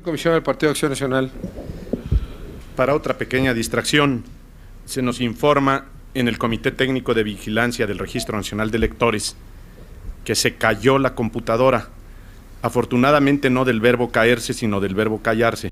Comisión del Partido Acción Nacional. Para otra pequeña distracción, se nos informa en el Comité Técnico de Vigilancia del Registro Nacional de Electores que se cayó la computadora. Afortunadamente no del verbo caerse, sino del verbo callarse.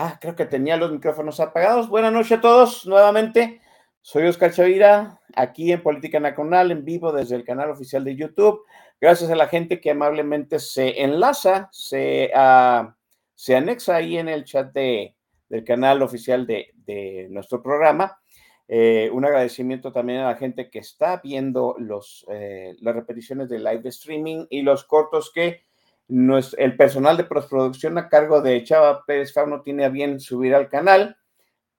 Ah, creo que tenía los micrófonos apagados. Buenas noches a todos, nuevamente. Soy Oscar Chavira, aquí en Política Nacional, en vivo desde el canal oficial de YouTube. Gracias a la gente que amablemente se enlaza, se, ah, se anexa ahí en el chat de, del canal oficial de, de nuestro programa. Eh, un agradecimiento también a la gente que está viendo los, eh, las repeticiones de live streaming y los cortos que el personal de postproducción a cargo de Chava Pérez Fauno tiene a bien subir al canal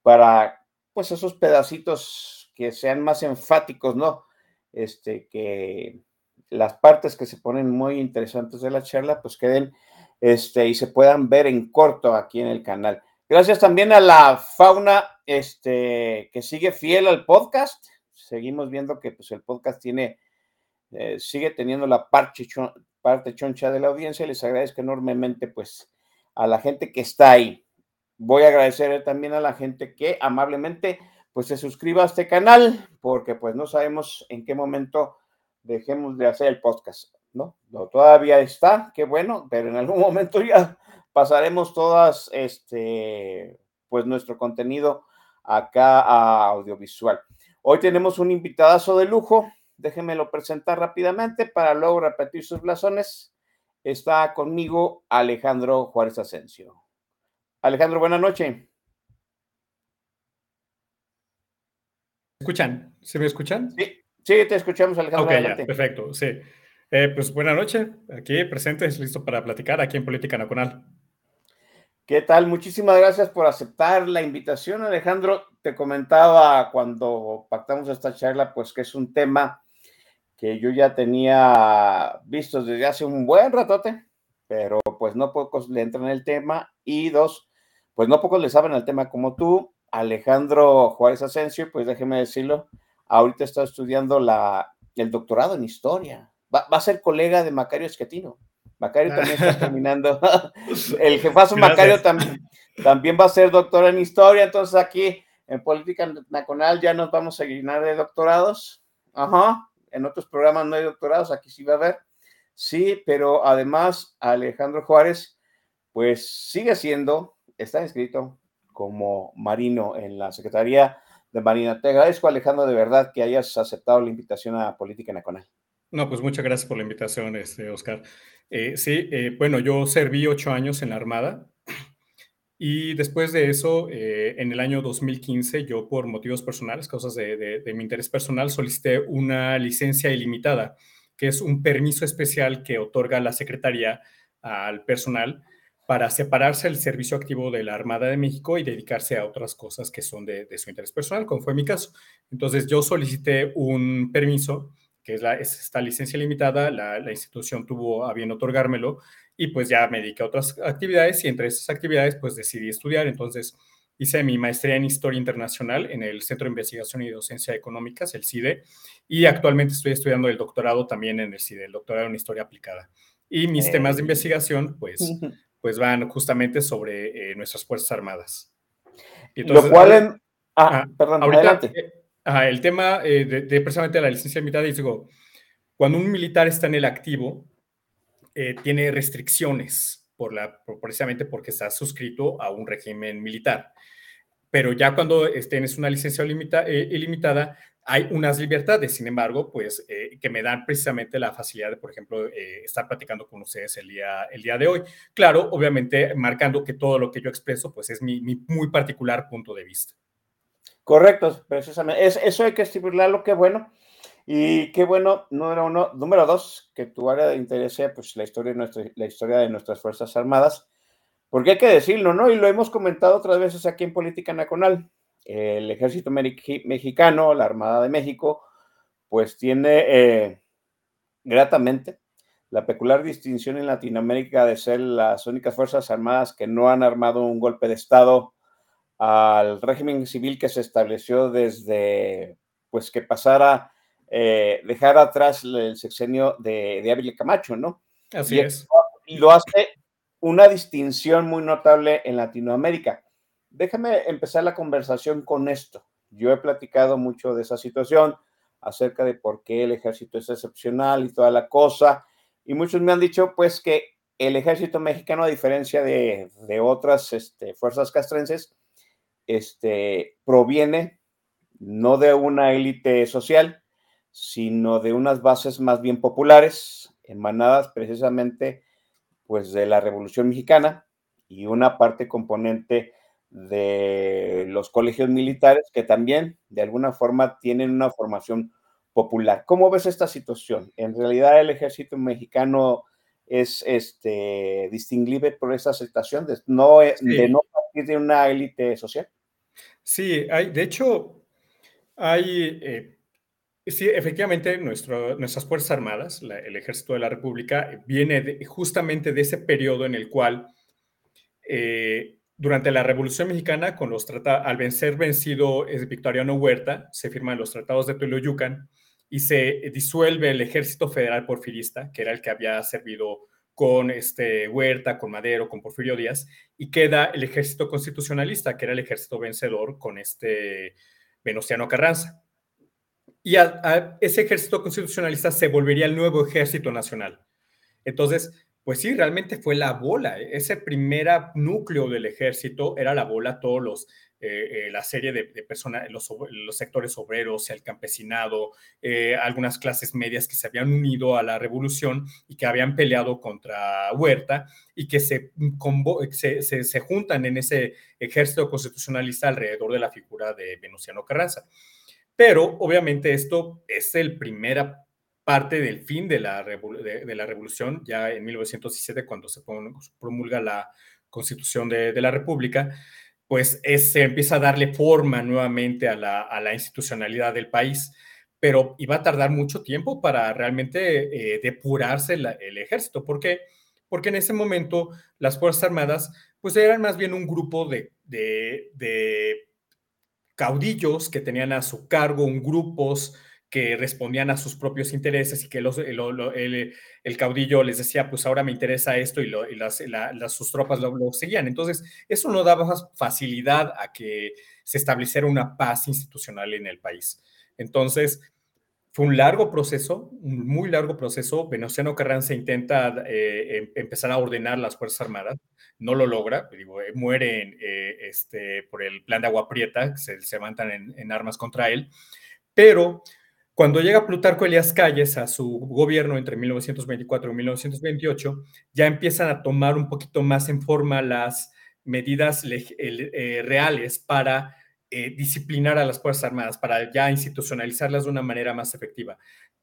para, pues, esos pedacitos que sean más enfáticos, ¿no? Este, que las partes que se ponen muy interesantes de la charla, pues queden, este, y se puedan ver en corto aquí en el canal. Gracias también a la fauna, este, que sigue fiel al podcast. Seguimos viendo que, pues, el podcast tiene eh, sigue teniendo la parte, cho- parte choncha de la audiencia. Les agradezco enormemente, pues, a la gente que está ahí. Voy a agradecer también a la gente que amablemente, pues, se suscriba a este canal, porque, pues, no sabemos en qué momento dejemos de hacer el podcast, ¿no? No, todavía está, qué bueno, pero en algún momento ya pasaremos todas, este, pues, nuestro contenido acá a audiovisual. Hoy tenemos un invitadazo de lujo, déjenmelo presentar rápidamente para luego repetir sus blasones. Está conmigo Alejandro Juárez Asensio. Alejandro, buenas noches. escuchan? ¿Se me escuchan? Sí, sí, te escuchamos, Alejandro. Ok, ya, perfecto, sí. Eh, pues buena noche, aquí presentes, listo para platicar aquí en Política Nacional. ¿Qué tal? Muchísimas gracias por aceptar la invitación, Alejandro. Te comentaba cuando pactamos esta charla, pues que es un tema que yo ya tenía visto desde hace un buen ratote, pero pues no pocos le entran en el tema y dos, pues no pocos le saben el tema como tú. Alejandro Juárez Asensio, pues déjeme decirlo, ahorita está estudiando la, el doctorado en historia. Va, va a ser colega de Macario Esquetino. Macario también está terminando. el jefazo Gracias. Macario también, también va a ser doctor en historia, entonces aquí en Política Nacional ya nos vamos a llenar de doctorados. Ajá, en otros programas no hay doctorados, aquí sí va a haber. Sí, pero además Alejandro Juárez, pues sigue siendo, está inscrito como marino en la Secretaría de Marina. Te agradezco, Alejandro, de verdad que hayas aceptado la invitación a Política Nacional. No, pues muchas gracias por la invitación, este, Oscar. Eh, sí, eh, bueno, yo serví ocho años en la Armada y después de eso, eh, en el año 2015, yo por motivos personales, cosas de, mi interés personal, solicité una licencia ilimitada, que es un permiso especial que otorga la Secretaría al personal para separarse del servicio activo de la Armada de México y dedicarse a otras cosas que son de, su interés personal, como fue mi caso. Entonces yo solicité un permiso, que es, la, esta licencia limitada, la, la institución tuvo a bien otorgármelo y pues ya me dediqué a otras actividades y entre esas actividades pues decidí estudiar. Entonces hice mi maestría en Historia Internacional en el Centro de Investigación y Docencia Económicas, el CIDE, y actualmente estoy estudiando el doctorado también en el CIDE, el doctorado en Historia Aplicada. Y mis temas de investigación pues, pues van justamente sobre eh, nuestras Fuerzas Armadas. Lo cual en... Ah, perdón, adelante. Eh, el tema eh, de, de, precisamente la licencia limitada, digo, cuando un militar está en el activo, eh, tiene restricciones por la, precisamente porque está suscrito a un régimen militar. Pero ya cuando tienes una licencia eh, ilimitada, hay unas libertades, sin embargo, pues eh, que me dan precisamente la facilidad de, por ejemplo, estar platicando con ustedes el día, el día de hoy. Claro, obviamente marcando que todo lo que yo expreso, pues es mi, muy particular punto de vista. Correcto, precisamente. Es, eso hay que estipularlo, que bueno. Y qué bueno, número uno. Número dos, que tu área de interés sea pues, la, historia de nuestra, la historia de nuestras Fuerzas Armadas, porque hay que decirlo, ¿no? Y lo hemos comentado otras veces aquí en Política Nacional. El ejército mexicano, la Armada de México, pues tiene eh, gratamente la peculiar distinción en Latinoamérica de ser las únicas Fuerzas Armadas que no han armado un golpe de Estado al régimen civil que se estableció desde, pues que pasara eh, dejar atrás el sexenio de, de Ávila Camacho, ¿no? Así y es. Y lo hace una distinción muy notable en Latinoamérica. Déjame empezar la conversación con esto. Yo he platicado mucho de esa situación, acerca de por qué el ejército es excepcional y toda la cosa. Y muchos me han dicho, pues, que el ejército mexicano, a diferencia de, de otras este, fuerzas castrenses, este, proviene no de una élite social, sino de unas bases más bien populares, emanadas precisamente pues de la Revolución Mexicana y una parte componente de los colegios militares que también de alguna forma tienen una formación popular. ¿Cómo ves esta situación? En realidad el ejército mexicano es este, distinguible por esa aceptación de no, de no partir de una élite social. Sí, hay, de hecho, hay eh, Sí, efectivamente, nuestras Fuerzas Armadas, el Ejército de la República, viene justamente de ese periodo en el cual, eh, durante la Revolución Mexicana, con los al vencer vencido Victoriano Huerta, se firman los tratados de Teoloyucan y se disuelve el Ejército Federal Porfirista, que era el que había servido con este Huerta, con Madero, con Porfirio Díaz, y queda el Ejército Constitucionalista, que era el ejército vencedor con este Venustiano Carranza y ese ejército constitucionalista se volvería el nuevo ejército nacional. Entonces, pues sí, realmente fue la bola. ¿eh? Ese primer núcleo del ejército era la bola, todos los, eh, eh, la serie de, personas, los, sectores obreros, el campesinado, algunas clases medias que se habían unido a la revolución y que habían peleado contra Huerta y que se, se, se juntan en ese ejército constitucionalista alrededor de la figura de Venustiano Carranza. Pero obviamente esto es el primera parte del fin de la, de, la revolución, ya en 1917, cuando se promulga la constitución de, la República, pues se empieza a darle forma nuevamente a la, institucionalidad del país pero iba a tardar mucho tiempo para realmente eh, depurarse el ejército. ¿Por qué? Porque en ese momento las Fuerzas Armadas pues eran más bien un grupo de, de, caudillos que tenían a su cargo un grupos que respondían a sus propios intereses y que los, el, caudillo les decía, pues ahora me interesa esto y, las, sus tropas lo, seguían. Entonces, eso no daba facilidad a que se estableciera una paz institucional en el país. Entonces, un largo proceso, un muy largo proceso. Venustiano Carranza intenta eh, em, empezar a ordenar las Fuerzas Armadas, no lo logra, digo, eh, muere este, por el plan de Agua Prieta, se, se levantan en, en, armas contra él, pero cuando llega Plutarco Elías Calles a su gobierno entre 1924 y 1928, ya empiezan a tomar un poquito más en forma las medidas eh, reales para eh, disciplinar a las Fuerzas Armadas, para ya institucionalizarlas de una manera más efectiva.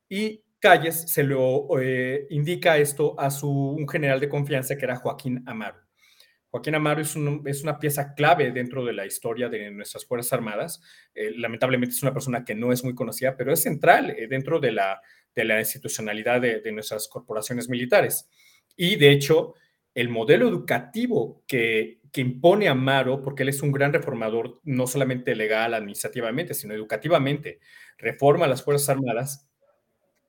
Y Calles se lo eh, indica esto a su, un general de confianza que era Joaquín Amaro. Joaquín Amaro es, es, una pieza clave dentro de la historia de nuestras Fuerzas Armadas. lamentablemente es una persona que no es muy conocida, pero es central dentro de la, de la institucionalidad de, de, nuestras corporaciones militares. Y de hecho, el modelo educativo que, que impone Amaro, porque él es un gran reformador, no solamente legal, administrativamente, sino educativamente, reforma las Fuerzas Armadas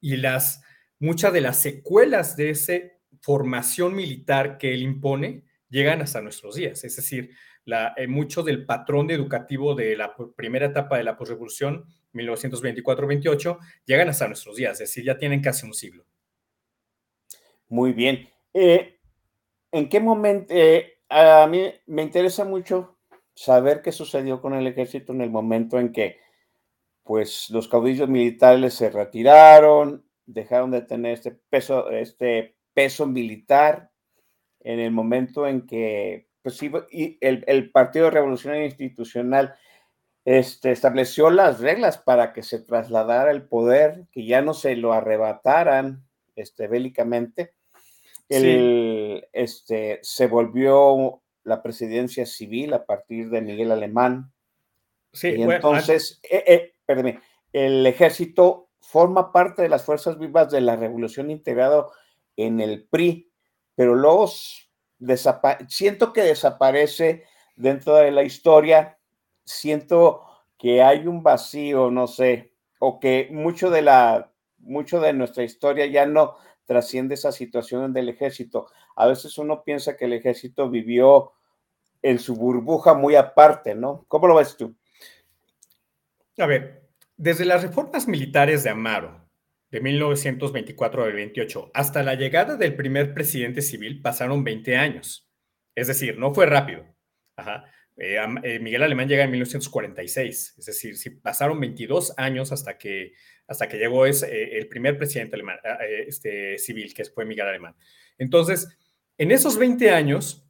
y las, muchas de las secuelas de esa formación militar que él impone llegan hasta nuestros días. Es decir, la, eh, mucho del patrón educativo de la primera etapa de la posrevolución, 1924-28, llegan hasta nuestros días, es decir, ya tienen casi un siglo. Muy bien. Eh, ¿En qué momento? Eh, a mí me interesa mucho saber qué sucedió con el ejército en el momento en que pues los caudillos militares se retiraron, dejaron de tener este peso, este peso militar, en el momento en que pues, y el, Partido Revolucionario Institucional este, estableció las reglas para que se trasladara el poder, que ya no se lo arrebataran este, bélicamente, el, este, se volvió la presidencia civil a partir de Miguel Alemán. Sí, y entonces, eh, eh, el ejército forma parte de las fuerzas vivas de la revolución integrado en el PRI, pero luego siento que desaparece dentro de la historia, siento que hay un vacío, no sé, o que mucho de la mucho de nuestra historia ya no trasciende esa situación del ejército. A veces uno piensa que el ejército vivió en su burbuja muy aparte, ¿no? ¿Cómo lo ves tú? A ver, desde las reformas militares de Amaro, de 1924 al 28, hasta la llegada del primer presidente civil pasaron 20 años. Es decir, no fue rápido. Ajá. Eh, eh, Miguel Alemán llega en 1946, es decir, si pasaron 22 años hasta que, hasta que llegó es, eh, el primer presidente alemán, este, civil, que fue Miguel Alemán. Entonces, en esos 20 años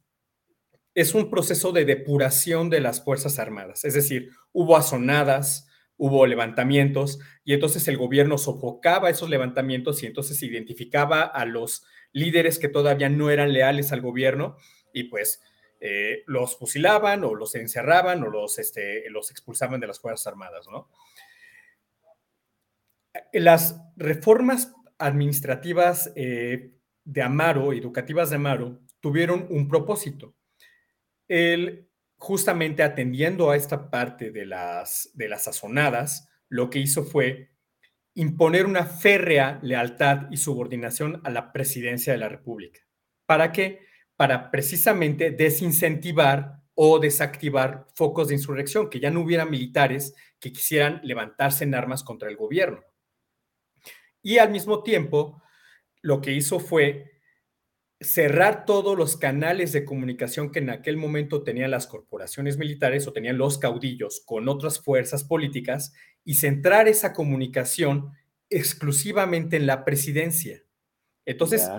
es un proceso de depuración de las Fuerzas Armadas, es decir, hubo azonadas, hubo levantamientos y entonces el gobierno sofocaba esos levantamientos y entonces identificaba a los líderes que todavía no eran leales al gobierno y pues eh, los fusilaban o los encerraban o los, este, los expulsaban de las Fuerzas Armadas, ¿no? Las reformas administrativas eh, de Amaro, educativas de Amaro, tuvieron un propósito. Él, justamente atendiendo a esta parte de las, de las sazonadas, lo que hizo fue imponer una férrea lealtad y subordinación a la presidencia de la República. ¿Para qué? Para precisamente desincentivar o desactivar focos de insurrección, que ya no hubiera militares que quisieran levantarse en armas contra el gobierno. Y al mismo tiempo, lo que hizo fue cerrar todos los canales de comunicación que en aquel momento tenían las corporaciones militares o tenían los caudillos con otras fuerzas políticas y centrar esa comunicación exclusivamente en la presidencia. Entonces,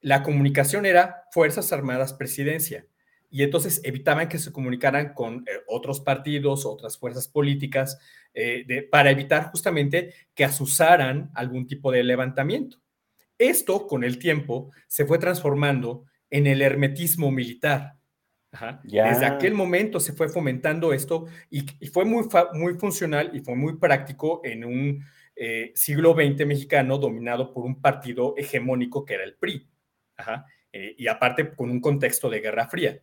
la comunicación era Fuerzas Armadas Presidencia. Y entonces evitaban que se comunicaran con eh, otros partidos, otras fuerzas políticas, eh, para evitar justamente que asusaran algún tipo de levantamiento. Esto, con el tiempo, se fue transformando en el hermetismo militar. Desde aquel momento se fue fomentando esto y, fue muy, muy funcional y fue muy práctico en un eh, siglo XX mexicano dominado por un partido hegemónico que era el PRI. Eh, y aparte con un contexto de Guerra Fría.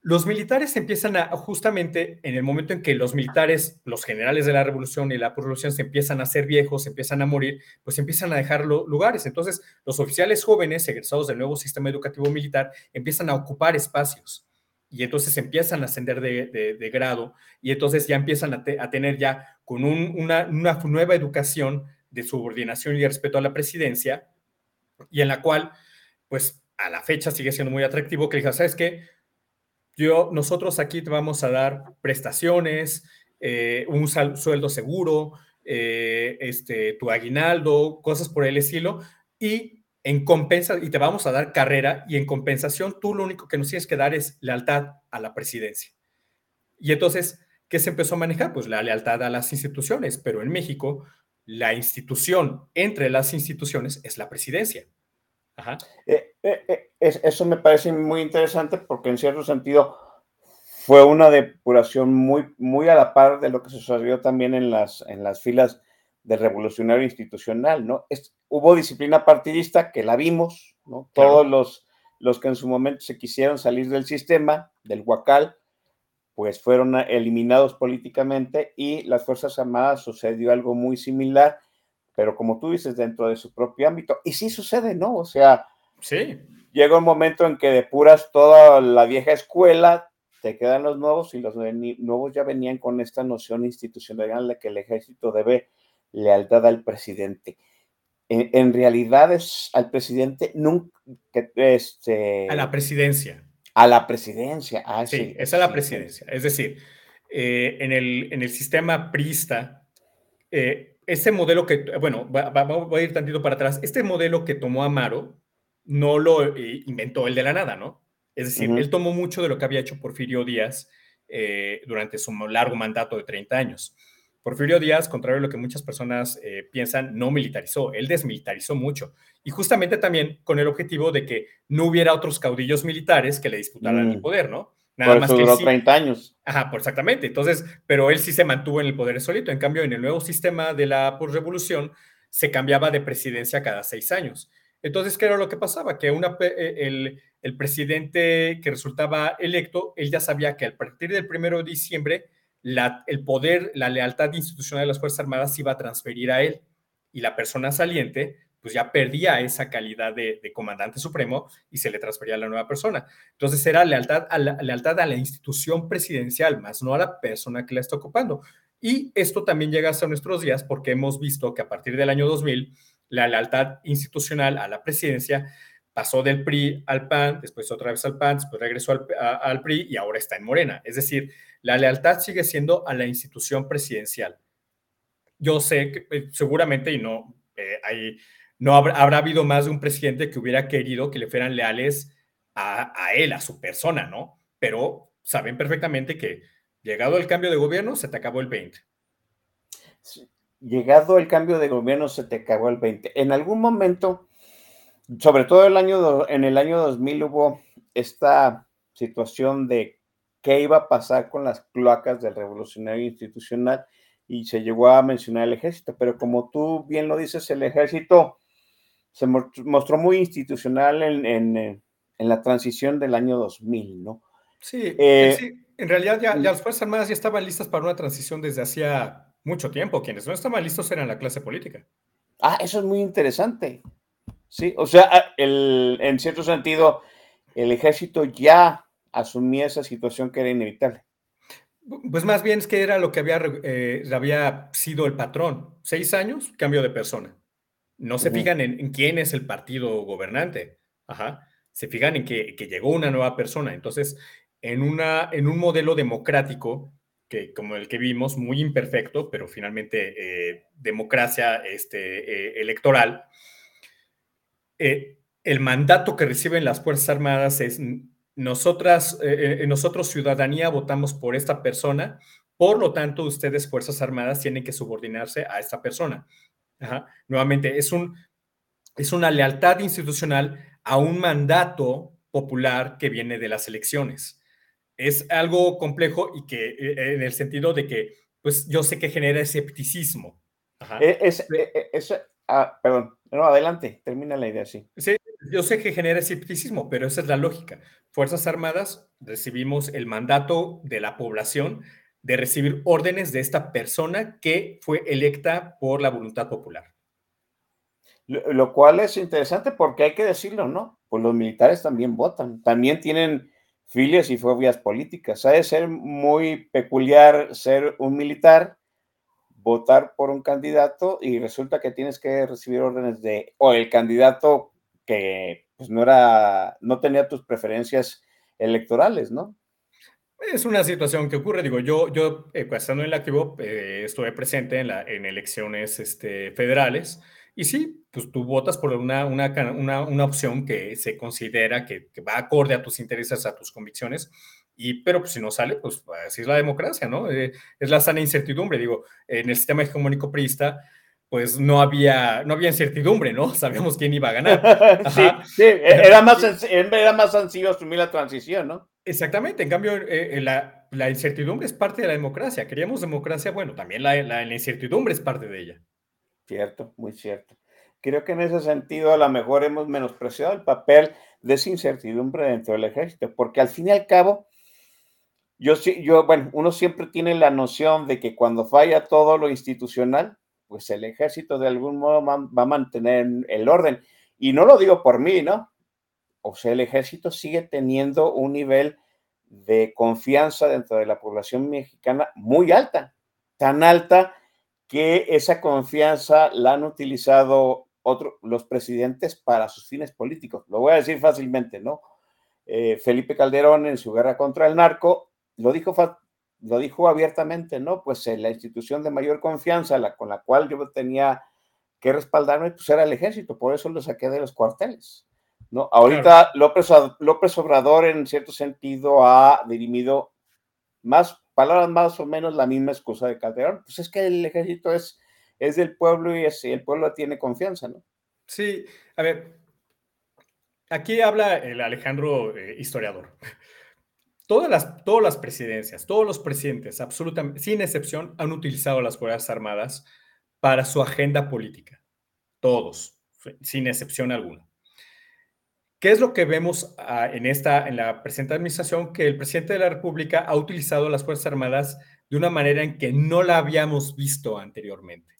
Los militares empiezan a, justamente en el momento en que los militares, los generales de la revolución y la revolución se empiezan a hacer viejos, se empiezan a morir, pues empiezan a dejar lugares. Entonces, los oficiales jóvenes, egresados del nuevo sistema educativo militar, empiezan a ocupar espacios y entonces empiezan a ascender de, grado y entonces ya empiezan a, tener ya con una, una, nueva educación de subordinación y de respeto a la presidencia, y en la cual, pues a la fecha sigue siendo muy atractivo, que diga, ¿sabes qué? Yo, nosotros aquí te vamos a dar prestaciones, eh, un sueldo seguro, eh, este, tu aguinaldo, cosas por el estilo, y en compensa, y te vamos a dar carrera, y en compensación tú lo único que nos tienes que dar es lealtad a la presidencia. Y entonces, ¿qué se empezó a manejar? Pues la lealtad a las instituciones, pero en México la institución entre las instituciones es la presidencia. Ajá. Eh, eh, eh, eso me parece muy interesante porque en cierto sentido fue una depuración muy, muy a la par de lo que sucedió también en las, en las filas del revolucionario institucional, ¿no? Es, hubo disciplina partidista que la vimos, ¿no? Todos los, los que en su momento se quisieron salir del sistema, del Huacal, pues fueron eliminados políticamente y las Fuerzas Armadas sucedió algo muy similar, pero como tú dices, dentro de su propio ámbito. Y sí sucede, ¿no? O sea, sí. llega un momento en que depuras toda la vieja escuela, te quedan los nuevos y los nuevos ya venían con esta noción institucional de que el ejército debe lealtad al presidente. En, realidad es al presidente nunca este, a la presidencia a la presidencia. Ah, sí, sí, es a la presidencia. Es decir, eh, en, el, en el sistema prista, eh, ese modelo que, bueno, voy a ir tantito para atrás, este modelo que tomó Amaro no lo eh, inventó él de la nada, ¿no? Es decir, él tomó mucho de lo que había hecho Porfirio Díaz durante su largo mandato de 30 años. Porfirio Díaz, contrario a lo que muchas personas eh, piensan, no militarizó, él desmilitarizó mucho. Y justamente también con el objetivo de que no hubiera otros caudillos militares que le disputaran el mm. poder, ¿no? Nada Por más que duró 30 años. Ajá, pues exactamente. Entonces, pero él sí se mantuvo en el poder solito. En cambio, en el nuevo sistema de la revolución se cambiaba de presidencia cada seis años. Entonces, ¿qué era lo que pasaba? Que una, eh, el, el presidente que resultaba electo, él ya sabía que a partir del primero de diciembre el poder, la lealtad institucional de las Fuerzas Armadas iba a transferir a él y la persona saliente pues ya perdía esa calidad de, comandante supremo y se le transfería a la nueva persona. Entonces era lealtad a la, lealtad a la institución presidencial, más no a la persona que la está ocupando. Y esto también llega hasta nuestros días porque hemos visto que a partir del año 2000 la lealtad institucional a la presidencia pasó del PRI al PAN, después otra vez al PAN, después regresó al, PRI y ahora está en Morena. Es decir, la lealtad sigue siendo a la institución presidencial. Yo sé que eh, seguramente, y no, eh, hay, no habrá, habido más de un presidente que hubiera querido que le fueran leales a, él, a su persona, ¿no? Pero saben perfectamente que llegado el cambio de gobierno, se te acabó el 20. Llegado el cambio de gobierno, se te acabó el 20. En algún momento, sobre todo el año, en el año 2000 hubo esta situación de qué iba a pasar con las cloacas del revolucionario institucional y se llegó a mencionar el ejército, pero como tú bien lo dices, el ejército se mostró muy institucional en, en, eh, en la transición del año 2000, ¿no? Sí, eh, sí. en realidad ya, ya, las Fuerzas Armadas ya estaban listas para una transición desde hacía mucho tiempo. Quienes no estaban listos eran la clase política. Ah, eso es muy interesante. Sí, o sea, ah, el, en cierto sentido, el ejército ya asumía esa situación que era inevitable. Pues más bien es que era lo que había, eh, había sido el patrón. Seis años, cambio de persona. No se fijan en, quién es el partido gobernante. Ajá. Se fijan en que, llegó una nueva persona. Entonces, en, una, en un modelo democrático, que, como el que vimos, muy imperfecto, pero finalmente eh, democracia este, eh, electoral, el mandato que reciben las Fuerzas Armadas es nosotras, eh, eh, nosotros ciudadanía votamos por esta persona, por lo tanto ustedes, Fuerzas Armadas, tienen que subordinarse a esta persona. Nuevamente, es, un, es una lealtad institucional a un mandato popular que viene de las elecciones. Es algo complejo y que eh, en el sentido de que, pues yo sé que genera escepticismo. Es, ah, perdón, no, adelante, termina la idea, sí. Sí, yo sé que genera escepticismo, pero esa es la lógica. Fuerzas Armadas recibimos el mandato de la población de recibir órdenes de esta persona que fue electa por la voluntad popular. Lo, cual es interesante porque hay que decirlo, ¿no? Pues los militares también votan, también tienen filias y fobias políticas. Ha de ser muy peculiar ser un militar votar por un candidato y resulta que tienes que recibir órdenes de, o el candidato que pues no era, no tenía tus preferencias electorales, ¿no? Es una situación que ocurre, digo, yo, yo eh, estando en el activo, eh, estuve presente en, la, en elecciones este, federales y sí, pues tú votas por una, una, una, una opción que se considera que, que, va acorde a tus intereses, a tus convicciones, y, pero pues, si no sale, pues así es la democracia, ¿no? Eh, es la sana incertidumbre, digo, en el sistema hegemónico priista, pues no había, no había incertidumbre, ¿no? Sabíamos quién iba a ganar. sí, sí, era más, era más sencillo asumir la transición, ¿no? Exactamente, en cambio, eh, la, la, incertidumbre es parte de la democracia. Queríamos democracia, bueno, también la, la, la, incertidumbre es parte de ella. Cierto, muy cierto. Creo que en ese sentido a lo mejor hemos menospreciado el papel de esa incertidumbre dentro del ejército, porque al fin y al cabo, yo, yo, bueno, uno siempre tiene la noción de que cuando falla todo lo institucional, pues el ejército de algún modo va a mantener el orden. Y no lo digo por mí, ¿no? o sea, el ejército sigue teniendo un nivel de confianza dentro de la población mexicana muy alta, tan alta que esa confianza la han utilizado otros los presidentes para sus fines políticos. Lo voy a decir fácilmente, ¿no? Eh, Felipe Calderón en su guerra contra el narco lo dijo, lo dijo abiertamente, ¿no? Pues eh, la institución de mayor confianza la, con la cual yo tenía que respaldarme, pues era el ejército, por eso lo saqué de los cuarteles. ¿no? Ahorita López, López Obrador en cierto sentido ha dirimido más palabras más o menos la misma excusa de Calderón. Pues es que el ejército es, es del pueblo y es, el pueblo tiene confianza, ¿no? Sí, a ver, aquí habla el Alejandro eh, historiador. Todas las, todas las presidencias, todos los presidentes, absolutamente, sin excepción, han utilizado las Fuerzas Armadas para su agenda política. Todos, sin excepción alguna. ¿Qué es lo que vemos ah, en, esta, en la presente administración? Que el presidente de la República ha utilizado las Fuerzas Armadas de una manera en que no la habíamos visto anteriormente.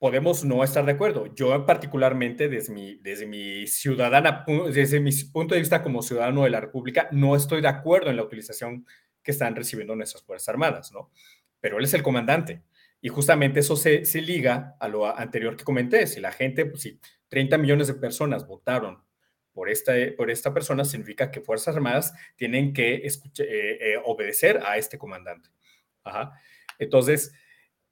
Podemos no estar de acuerdo. Yo particularmente, desde mi, desde mi ciudadana, desde mi punto de vista como ciudadano de la República, no estoy de acuerdo en la utilización que están recibiendo nuestras Fuerzas Armadas, ¿no? Pero él es el comandante. Y justamente eso se, se liga a lo anterior que comenté. Si la gente, pues, si 30 millones de personas votaron por esta, por esta persona, significa que Fuerzas Armadas tienen que eh, eh, obedecer a este comandante. Entonces,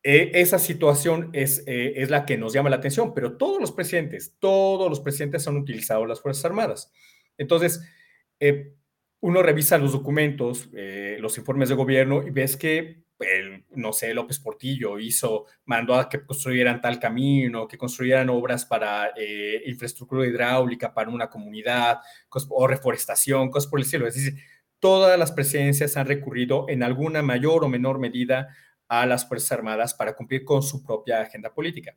e, esa situación es, eh, es la que nos llama la atención, pero todos los presidentes, todos los presidentes han utilizado las Fuerzas Armadas. Entonces, uno revisa los documentos, los informes de gobierno y ves que no sé, López Portillo hizo, mandó a que construyeran tal camino, que construyeran obras para eh, infraestructura hidráulica para una comunidad, o reforestación, cosas por el cielo. Es decir, todas las presidencias han recurrido en alguna mayor o menor medida a las Fuerzas Armadas para cumplir con su propia agenda política.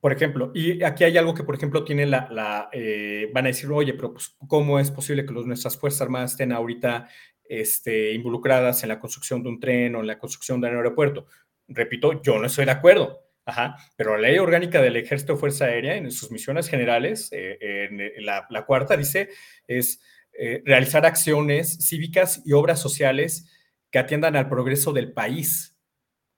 Por ejemplo, y aquí hay algo que, por ejemplo, tiene la, la eh, van a decir, oye, pero pues, ¿cómo es posible que los, nuestras Fuerzas Armadas estén ahorita este, involucradas en la construcción de un tren o en la construcción de un aeropuerto. Repito, yo no estoy de acuerdo. Ajá, pero la ley orgánica del Ejército de Fuerza Aérea, en sus misiones generales, eh, en la, cuarta dice, es eh, realizar acciones cívicas y obras sociales que atiendan al progreso del país.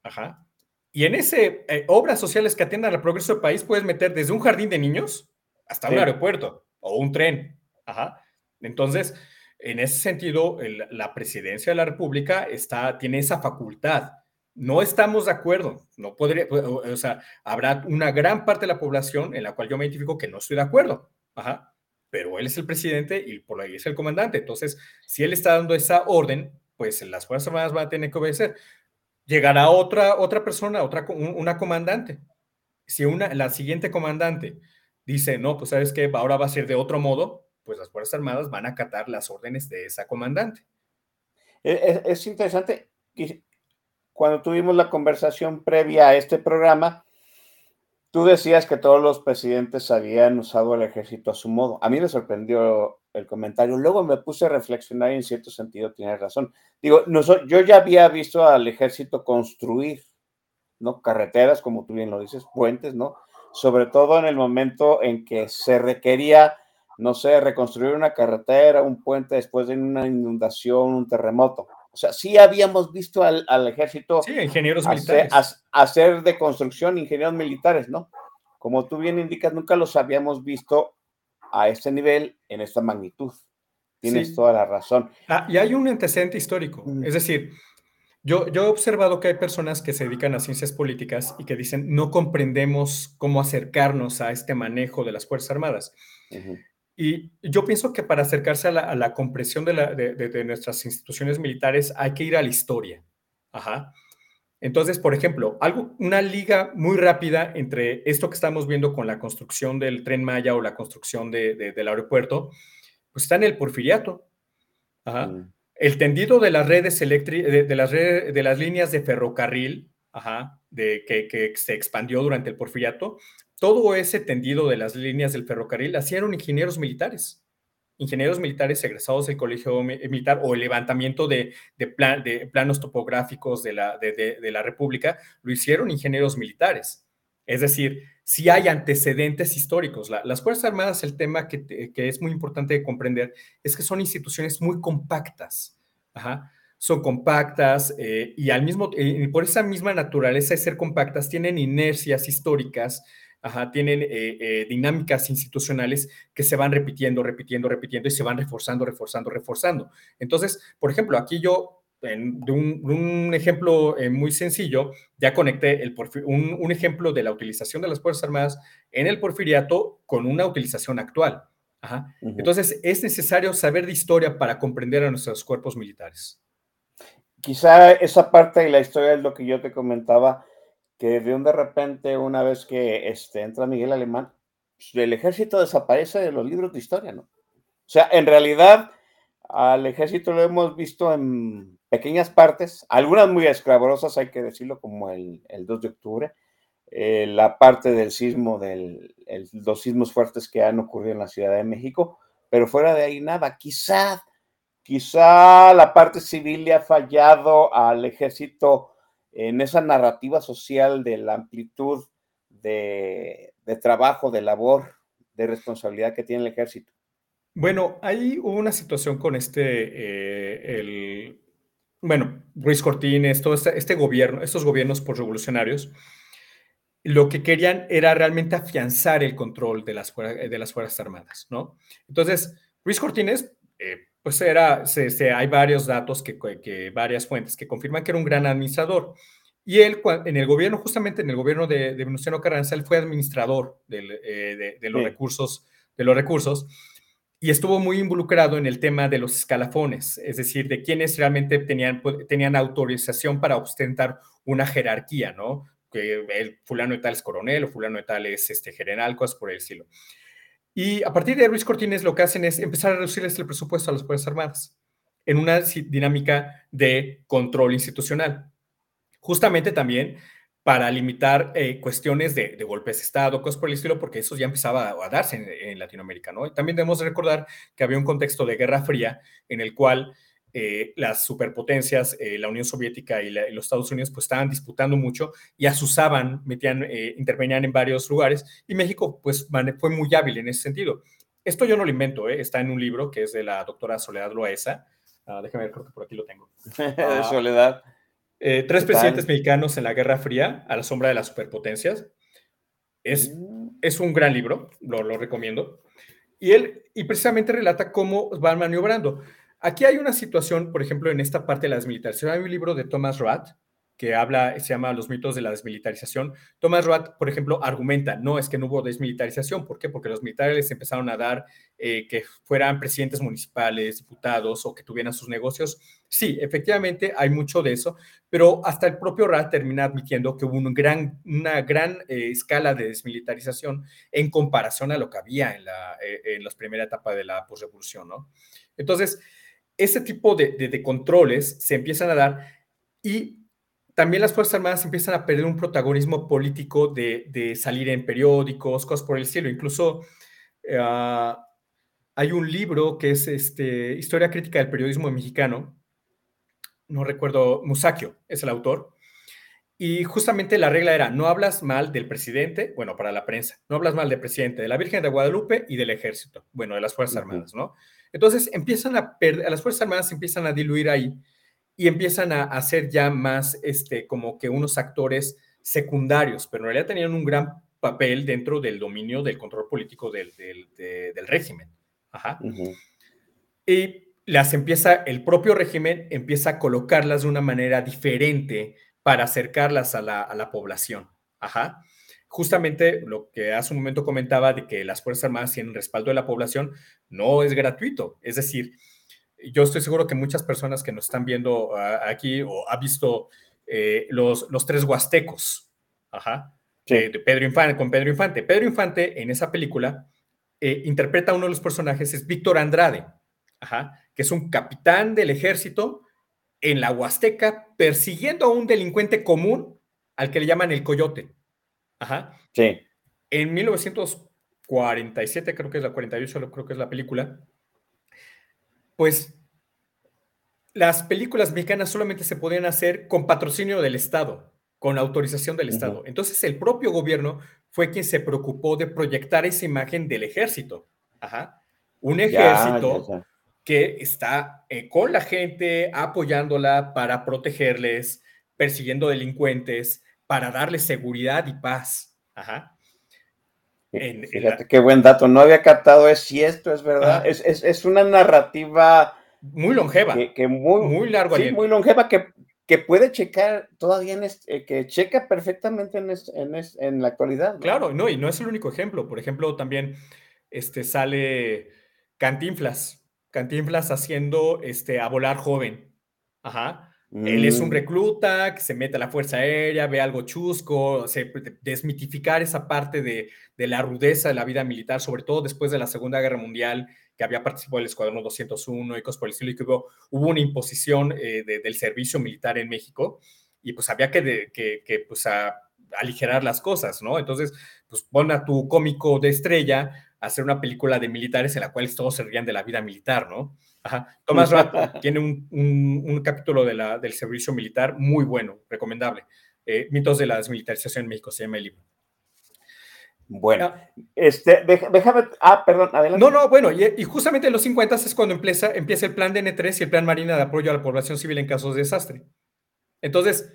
Ajá. Y en ese, eh, obras sociales que atiendan al progreso del país, puedes meter desde un jardín de niños hasta un aeropuerto o un tren. Ajá. Entonces, en ese sentido, el, la presidencia de la República está, tiene esa facultad. No estamos de acuerdo, no podría, o sea, habrá una gran parte de la población en la cual yo me identifico que no estoy de acuerdo, Ajá. pero él es el presidente y por ahí es el comandante. Entonces, si él está dando esa orden, pues las Fuerzas Armadas van a tener que obedecer. Llegará otra, otra persona, otra, una comandante. Si una, la siguiente comandante dice, no, pues sabes que ahora va a ser de otro modo, pues las Fuerzas Armadas van a acatar las órdenes de esa comandante. E, es, interesante cuando tuvimos la conversación previa a este programa, tú decías que todos los presidentes habían usado el ejército a su modo. A mí me sorprendió el comentario. Luego me puse a reflexionar y en cierto sentido tienes razón. Digo, yo ya había visto al ejército construir, ¿no? Carreteras, como tú bien lo dices, puentes, ¿no? Sobre todo en el momento en que se requería no sé, reconstruir una carretera, un puente después de una inundación, un terremoto. sea, sí habíamos visto al, ejército. Sí, ingenieros hacer, militares. hacer de construcción ingenieros militares, ¿no? Como tú bien indicas, nunca los habíamos visto a este nivel, en esta magnitud. Tienes toda la razón. Ah, y hay un antecedente histórico. Es decir, yo, yo, he observado que hay personas que se dedican a ciencias políticas y que dicen no comprendemos cómo acercarnos a este manejo de las Fuerzas Armadas. Y yo pienso que para acercarse a la, a comprensión de, de, nuestras instituciones militares hay que ir a la historia. Ajá. Entonces, por ejemplo, algo, una liga muy rápida entre esto que estamos viendo con la construcción del tren Maya o la construcción del aeropuerto, pues está en el porfiriato. Mm. El tendido de las redes eléctricas, de, las de las líneas de ferrocarril, de, que, se expandió durante el porfiriato, todo ese tendido de las líneas del ferrocarril hacían ingenieros militares ingenieros militares egresados del Colegio Militar o el levantamiento de, de planos topográficos de la, de, la, República, lo hicieron ingenieros militares. Es decir, si hay antecedentes históricos. las Fuerzas Armadas, el tema que, que, es muy importante de comprender es que son instituciones muy compactas. Son compactas eh, y al mismo, eh, por esa misma naturaleza de ser compactas, tienen inercias históricas tienen eh, eh, dinámicas institucionales que se van repitiendo, repitiendo, repitiendo y se van reforzando, reforzando, reforzando. Entonces, por ejemplo, aquí yo, en, de un, ejemplo eh, muy sencillo, ya conecté el un, ejemplo de la utilización de las Fuerzas Armadas en el porfiriato con una utilización actual. Entonces, es necesario saber de historia para comprender a nuestros cuerpos militares. Quizá esa parte de la historia es lo que yo te comentaba que de un de repente, una vez que este, entra Miguel Alemán, pues, el ejército desaparece de los libros de historia, ¿no? O sea, en realidad al ejército lo hemos visto en pequeñas partes, algunas muy esclavorosas, hay que decirlo, como el, 2 de octubre, eh, la parte del sismo, del, los sismos fuertes que han ocurrido en la Ciudad de México, pero fuera de ahí nada, quizá, quizá la parte civil le ha fallado al ejército en esa narrativa social de la amplitud de, trabajo, de labor, de responsabilidad que tiene el ejército? Bueno, hay una situación con este, eh, el, bueno, Ruiz Cortines, todo este, este, gobierno, estos gobiernos por revolucionarios, lo que querían era realmente afianzar el control de las, de las Fuerzas Armadas, ¿no? Entonces, Ruiz Cortines, eh, pues era, se, hay varios datos, que, que, varias fuentes que confirman que era un gran administrador. Y él, en el gobierno, justamente en el gobierno de, de Venustiano Carranza, él fue administrador eh, de, los recursos, de los recursos y estuvo muy involucrado en el tema de los escalafones, es decir, de quienes realmente tenían, tenían autorización para ostentar una jerarquía, ¿no? Que el fulano de tal es coronel o fulano de tal es este, general, cosas por el estilo. Y a partir de Ruiz Cortines lo que hacen es empezar a reducirles el presupuesto a las Fuerzas Armadas en una dinámica de control institucional. Justamente también para limitar eh, cuestiones de, golpes de Estado, cosas por el estilo, porque eso ya empezaba a, darse en, en, Latinoamérica, ¿no? Y también debemos recordar que había un contexto de Guerra Fría en el cual eh, las superpotencias, eh, la Unión Soviética y, los Estados Unidos, pues estaban disputando mucho y asusaban, metían, eh, intervenían en varios lugares y México, pues fue muy hábil en ese sentido. Esto yo no lo invento, está en un libro que es de la doctora Soledad Loaesa. Ah, déjame ver, creo que por aquí lo tengo. Soledad. tres presidentes mexicanos en la Guerra Fría, a la sombra de las superpotencias. Es, mm. es un gran libro, lo, lo recomiendo. Y él, y precisamente relata cómo van maniobrando. Aquí hay una situación, por ejemplo, en esta parte de la desmilitarización. Hay un libro de Thomas Roth que habla, se llama Los mitos de la desmilitarización. Thomas Roth, por ejemplo, argumenta, no es que no hubo desmilitarización. ¿Por qué? Porque los militares empezaron a dar eh, que fueran presidentes municipales, diputados o que tuvieran sus negocios. Sí, efectivamente hay mucho de eso, pero hasta el propio Roth termina admitiendo que hubo un gran, una gran eh, escala de desmilitarización en comparación a lo que había en la, eh, en la primera etapa de la posrevolución, ¿no? Entonces, ese tipo de, controles se empiezan a dar y también las Fuerzas Armadas empiezan a perder un protagonismo político de, salir en periódicos, cosas por el cielo. Incluso ah, hay un libro que es este, Historia Crítica del Periodismo Mexicano, no recuerdo, Musacchio es el autor, y justamente la regla era, no hablas mal del presidente, bueno, para la prensa, no hablas mal del presidente, de la Virgen de Guadalupe y del ejército, bueno, de las Fuerzas Armadas, ¿no? Entonces empiezan a perder, las Fuerzas Armadas empiezan a diluir ahí y empiezan a hacer ya más este, como que unos actores secundarios, pero en realidad tenían un gran papel dentro del dominio del control político del, del, régimen. Ajá. Y las empieza, el propio régimen empieza a colocarlas de una manera diferente para acercarlas a la, a la población. Ajá. Justamente lo que hace un momento comentaba de que las Fuerzas Armadas tienen respaldo de la población, no es gratuito. Es decir, yo estoy seguro que muchas personas que nos están viendo ah, aquí o ha visto eh, los, los tres huastecos, ajá, de, Pedro Infante, con Pedro Infante. Pedro Infante en esa película eh, interpreta a uno de los personajes, es Víctor Andrade, ajá, que es un capitán del ejército en la Huasteca persiguiendo a un delincuente común al que le llaman el coyote. Ajá. Sí. En 1947, creo que es la 48, creo que es la película, pues las películas mexicanas solamente se podían hacer con patrocinio del Estado, con autorización del Estado. Entonces el propio gobierno fue quien se preocupó de proyectar esa imagen del ejército. Ajá. Un ejército que está eh, con la gente, apoyándola para protegerles, persiguiendo delincuentes, para darles seguridad y paz. Ajá. Fíjate qué buen dato. No había captado es si esto es verdad. Es, es, es, una narrativa muy longeva. Que, muy, muy largo. Sí, muy longeva que, que puede checar todavía en este, que checa perfectamente en, en, en, la actualidad. Claro, no, y no es el único ejemplo. Por ejemplo, también este, sale Cantinflas. Cantinflas haciendo este, a volar joven. Ajá. Él es un mm. recluta que se mete a la Fuerza Aérea, ve algo chusco, se, desmitificar esa parte de, la rudeza de la vida militar, sobre todo después de la Segunda Guerra Mundial, que había participado el Escuadrón 201 y cosas por el estilo, y que hubo, una imposición eh, del servicio militar en México, y pues había que, que, pues aligerar las cosas, ¿no? Entonces, pues pon a tu cómico de estrella a hacer una película de militares en la cual todos se rían de la vida militar, ¿no? Tomás Rapp tiene un, capítulo de la, del servicio militar muy bueno, recomendable. Eh, Mitos de la desmilitarización en México se llama el libro. Bueno, ah. este, déjame, ah, perdón, adelante. No, no, bueno, y, justamente en los 50 es cuando empieza, empieza el plan de N3 y el plan Marina de apoyo a la población civil en casos de desastre. Entonces,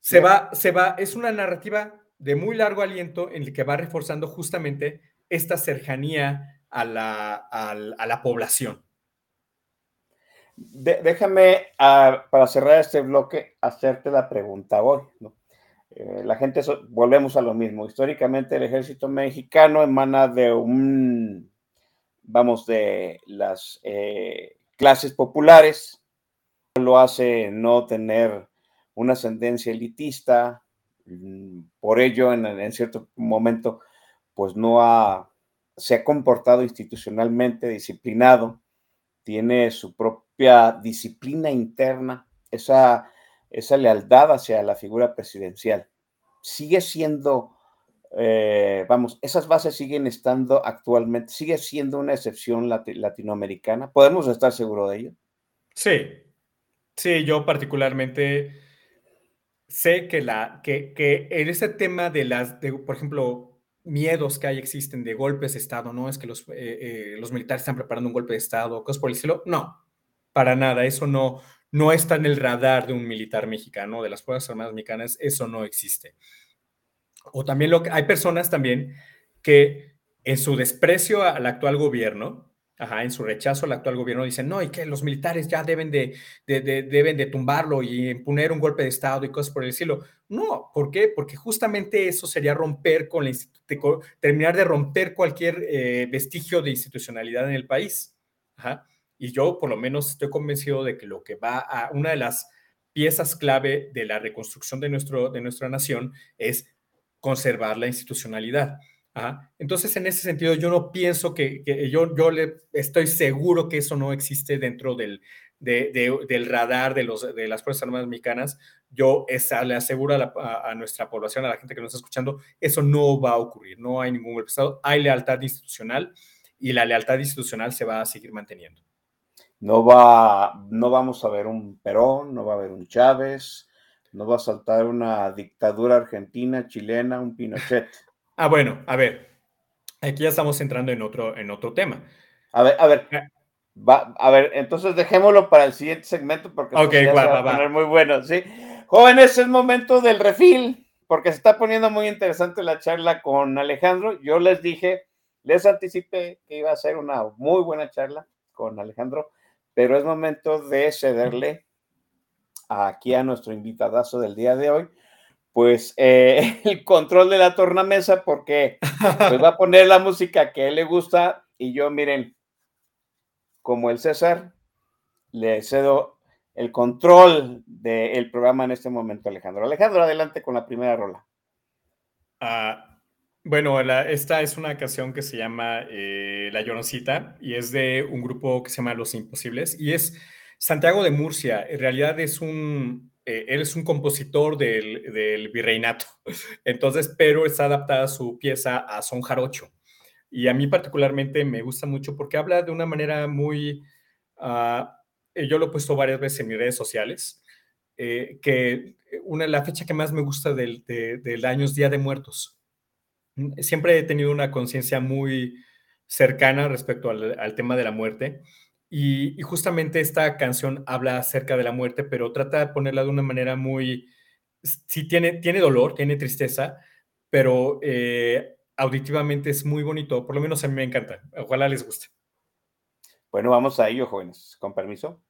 se, va, se va, es una narrativa de muy largo aliento en el que va reforzando justamente esta cercanía a la, a la población déjame, ah, para cerrar este bloque, hacerte la pregunta hoy. Eh, la gente, volvemos a lo mismo. Históricamente el ejército mexicano emana de un, vamos, de las eh, clases populares. Lo hace no tener una ascendencia elitista. Mm, por ello, en, cierto momento, pues no ha, se ha comportado institucionalmente disciplinado tiene su propia disciplina interna, esa, esa lealtad hacia la figura presidencial. Sigue siendo, eh, vamos, esas bases siguen estando actualmente, sigue siendo una excepción latinoamericana. ¿Podemos estar seguros de ello? Sí, sí, yo particularmente sé que, la, que, que en ese tema de las, de, por ejemplo, miedos que hay existen de golpes de Estado, no es que los, eh, eh, los militares están preparando un golpe de Estado, cosas por el estilo, no, para nada, eso no, no está en el radar de un militar mexicano, de las Fuerzas Armadas mexicanas, eso no existe. O también lo que, hay personas también que en su desprecio al actual gobierno, Ajá, en su rechazo al actual gobierno dicen, no, y que los militares ya deben de, deben de tumbarlo y imponer un golpe de Estado y cosas por el estilo. No, ¿por qué? Porque justamente eso sería romper con la terminar de romper cualquier eh, vestigio de institucionalidad en el país. Ajá. Y yo por lo menos estoy convencido de que lo que va a una de las piezas clave de la reconstrucción de, nuestro, de nuestra nación es conservar la institucionalidad. Entonces, en ese sentido, yo no pienso que, yo, yo le, estoy seguro que eso no existe dentro del, del radar de, los, de las Fuerzas Armadas Mexicanas. Yo esa, le aseguro a, nuestra población, a la gente que nos está escuchando, eso no va a ocurrir. No hay ningún golpe de Estado. Hay lealtad institucional y la lealtad institucional se va a seguir manteniendo. No, va, no vamos a ver un Perón, no va a haber un Chávez, no va a saltar una dictadura argentina, chilena, un Pinochet. Ah, bueno, a ver, aquí ya estamos entrando en otro, en otro tema. A ver, a ver, Va, a ver, entonces dejémoslo para el siguiente segmento porque va, se va va, a va. poner muy bueno, ¿sí? Jóvenes, es momento del refil, porque se está poniendo muy interesante la charla con Alejandro. Yo les dije, les anticipé que iba a ser una muy buena charla con Alejandro, pero es momento de cederle aquí a nuestro invitadazo del día de hoy, pues eh, el control de la tornamesa, porque pues va a poner la música que él le gusta y yo, miren, como el César, le cedo el control del programa en este momento, Alejandro. Alejandro, adelante con la primera rola. Ah, bueno, esta es una canción que se llama eh, La Lloroncita y es de un grupo que se llama Los Imposibles y es Santiago de Murcia. En realidad es un, eh, él es un compositor del, del virreinato, entonces, pero está adaptada su pieza a son jarocho. Y a mí particularmente me gusta mucho porque habla de una manera muy, ah, eh, yo lo he puesto varias veces en mis redes sociales, que una, la fecha que más me gusta del, de- del año es Día de Muertos. Siempre he tenido una conciencia muy cercana respecto al, tema de la muerte y, y justamente esta canción habla acerca de la muerte, pero trata de ponerla de una manera muy, sí tiene, tiene dolor, tiene tristeza, pero eh, auditivamente es muy bonito, por lo menos a mí me encanta, ojalá les guste. Bueno, vamos a ello, jóvenes, con permiso.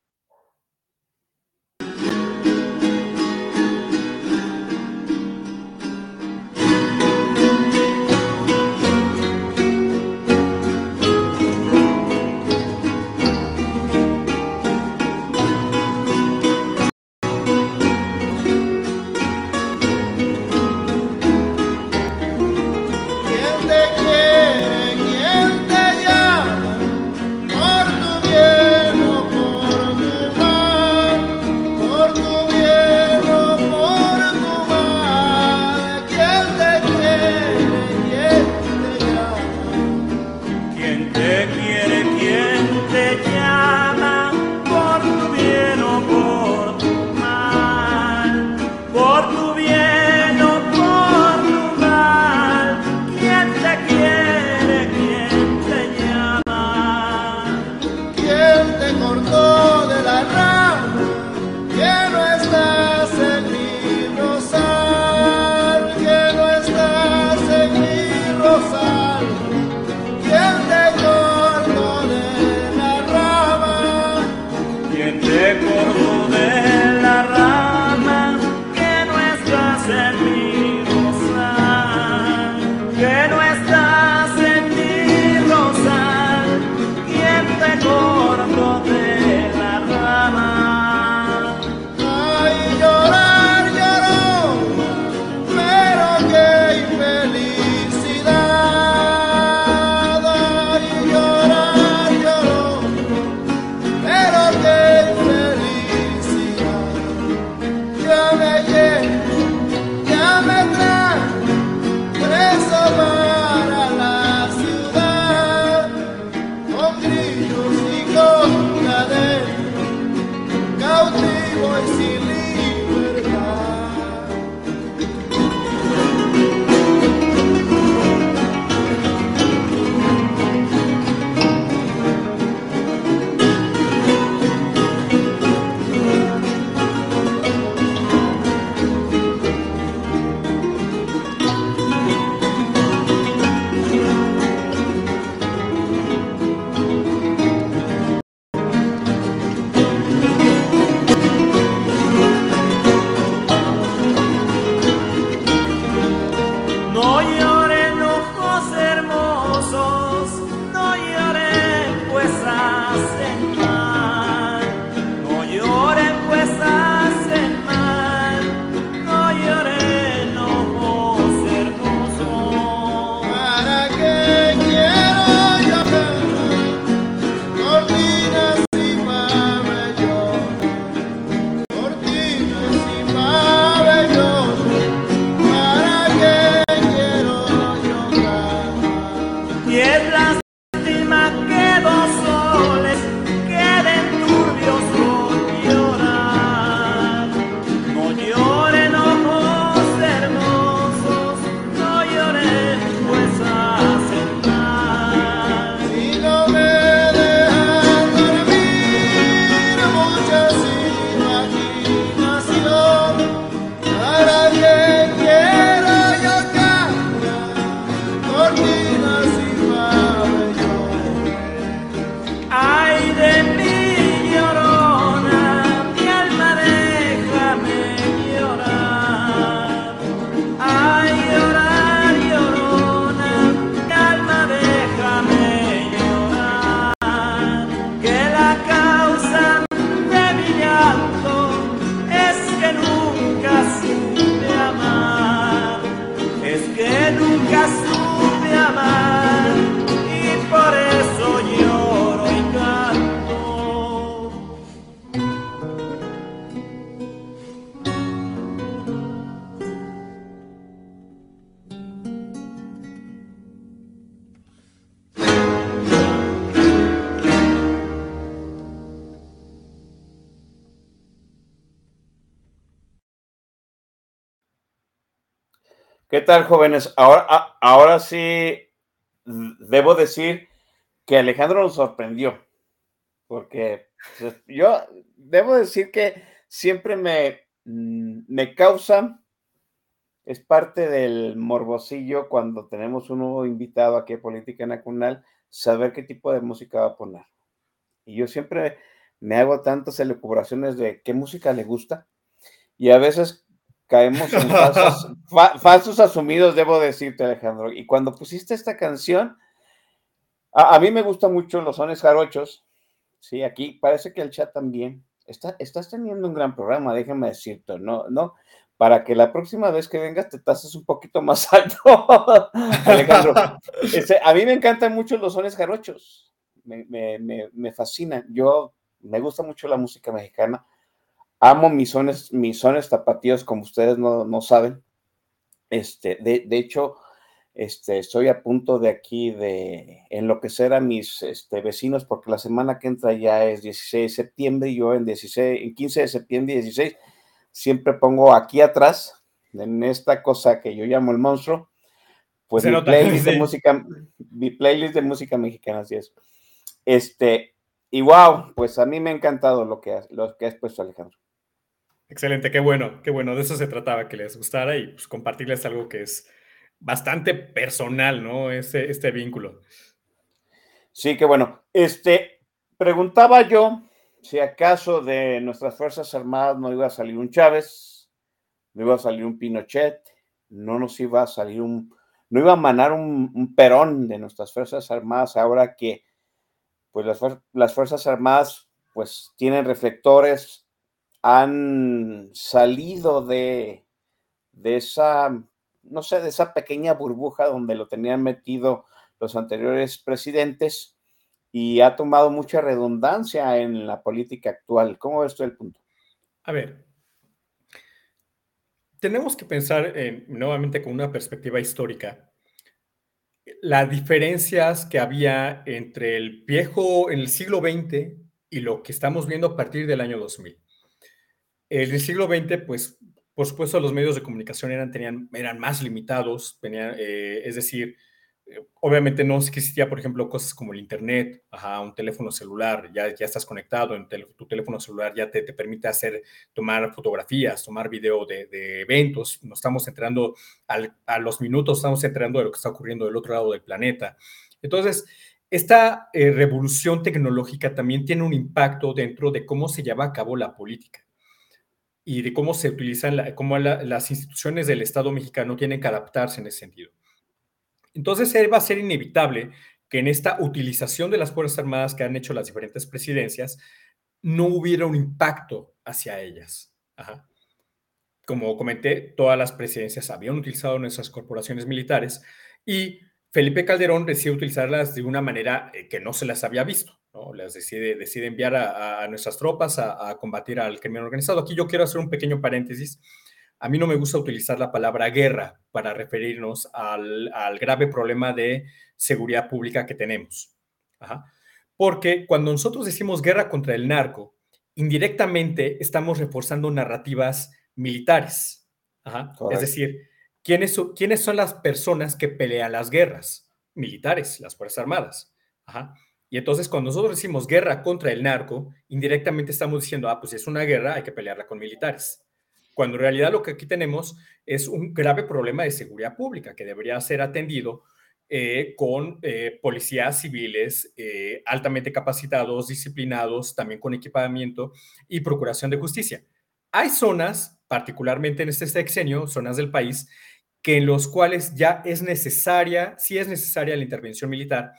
Tal, jóvenes? Ahora, a- ahora sí debo decir que Alejandro nos sorprendió, porque pues, yo debo decir que siempre me, mm, me causa, es parte del morbosillo cuando tenemos un nuevo invitado aquí a Política Nacional, saber qué tipo de música va a poner. Y yo siempre me hago tantas elucubraciones de qué música le gusta, y a veces caemos en falsos, fa- falsos asumidos, debo decirte, Alejandro. Y cuando pusiste esta canción, a, a mí me gustan mucho los sones jarochos. Sí, aquí parece que el chat también. Está, estás teniendo un gran programa, déjame decirte, ¿no? ¿no? Para que la próxima vez que vengas te tases un poquito más alto, Alejandro. Este, a mí me encantan mucho los sones jarochos. Me, me, me, me fascinan. Yo me gusta mucho la música mexicana amo mis sones, mis sones tapatíos, como ustedes no, no saben. Este, de, de, hecho, este, estoy a punto de aquí de enloquecer a mis este, vecinos porque la semana que entra ya es 16 de septiembre y yo en, 16, en 15 de septiembre y 16 siempre pongo aquí atrás, en esta cosa que yo llamo el monstruo, pues Se mi nota, playlist de música, mi playlist de música mexicana, así es. Este, y wow, pues a mí me ha encantado lo que, has- lo que has puesto, Alejandro. Excelente, qué bueno, qué bueno. De eso se trataba, que les gustara y pues, compartirles algo que es bastante personal, ¿no? Este, este vínculo. Sí, qué bueno. Este, preguntaba yo si acaso de nuestras Fuerzas Armadas no iba a salir un Chávez, no iba a salir un Pinochet, no nos iba a salir un, no iba a manar un, Perón de nuestras Fuerzas Armadas ahora que pues las, las Fuerzas Armadas pues tienen reflectores, han salido de, de esa, no sé, de esa pequeña burbuja donde lo tenían metido los anteriores presidentes y ha tomado mucha redundancia en la política actual. ¿Cómo ves tú el punto? A ver, tenemos que pensar en- nuevamente con una perspectiva histórica las diferencias que había entre el viejo, en el siglo XX y lo que estamos viendo a partir del año 2000. En el siglo XX, pues, por supuesto, los medios de comunicación eran, tenían, eran más limitados, tenían, eh, es decir, eh, obviamente no existía, por ejemplo, cosas como el Internet, un teléfono celular, ya, ya estás conectado, tu teléfono celular ya te, te permite hacer, tomar fotografías, tomar video de, de eventos, nos estamos enterando al- a los minutos, estamos enterando de lo que está ocurriendo del otro lado del planeta. Entonces, esta eh, revolución tecnológica también tiene un impacto dentro de cómo se lleva a cabo la política y de cómo se utilizan, cómo la- las instituciones del Estado mexicano tienen que adaptarse en ese sentido. Entonces, va a ser inevitable que en esta utilización de las Fuerzas Armadas que han hecho las diferentes presidencias, no hubiera un impacto hacia ellas. Como comenté, todas las presidencias habían utilizado nuestras corporaciones militares y Felipe Calderón decide utilizarlas de una manera eh, que no se las había visto. ¿No? Las decide, decide enviar a, a nuestras tropas a, a combatir al crimen organizado. Aquí yo quiero hacer un pequeño paréntesis. A mí no me gusta utilizar la palabra guerra para referirnos al, al grave problema de seguridad pública que tenemos. Ajá. Porque cuando nosotros decimos guerra contra el narco, indirectamente estamos reforzando narrativas militares. Ajá. Es decir, ¿quiénes son, ¿quiénes son las personas que pelean las guerras? Militares, las Fuerzas Armadas. Ajá. Y entonces cuando nosotros decimos guerra contra el narco, indirectamente estamos diciendo, ah, pues es una guerra, hay que pelearla con militares. Cuando en realidad lo que aquí tenemos es un grave problema de seguridad pública que debería ser atendido eh, con eh, policías civiles eh, altamente capacitados, disciplinados, también con equipamiento y procuración de justicia. Hay zonas, particularmente en este sexenio, zonas del país, que en los cuales ya es necesaria, sí es necesaria la intervención militar,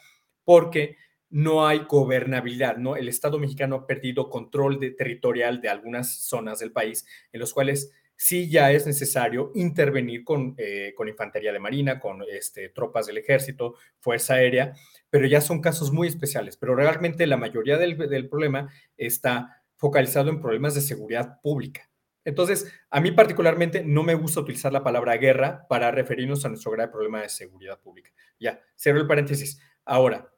porque no hay gobernabilidad, ¿no? El Estado mexicano ha perdido control territorial de algunas zonas del país, en los cuales sí ya es necesario intervenir con, eh, con infantería de marina, con este, tropas del ejército, fuerza aérea, pero ya son casos muy especiales. Pero realmente la mayoría del, del problema está focalizado en problemas de seguridad pública. Entonces, a mí particularmente no me gusta utilizar la palabra guerra para referirnos a nuestro grave problema de seguridad pública. Ya, cierro el paréntesis. Ahora,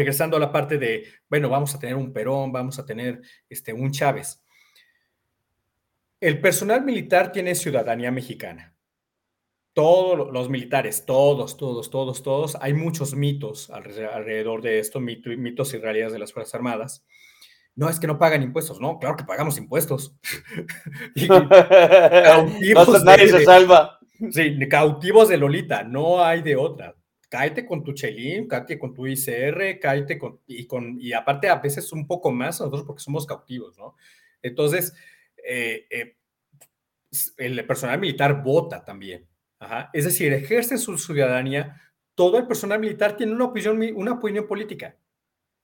regresando a la parte de, bueno, vamos a tener un Perón, vamos a tener este, un Chávez. El personal militar tiene ciudadanía mexicana. Todos los militares, todos, todos, todos, todos. Hay muchos mitos alrededor de esto, mitos y realidades de las Fuerzas Armadas. No es que no pagan impuestos, no, claro que pagamos impuestos. cautivos nadie se salva. Sí, cautivos de Lolita, no hay de otra cáete con tu chelín, cáete con tu ICR, cáete con, y, con, y aparte a veces un poco más nosotros porque somos cautivos, ¿no? Entonces, eh, eh, el personal militar vota también. Es decir, ejerce su ciudadanía. Todo el personal militar tiene una opinión, una opinión política.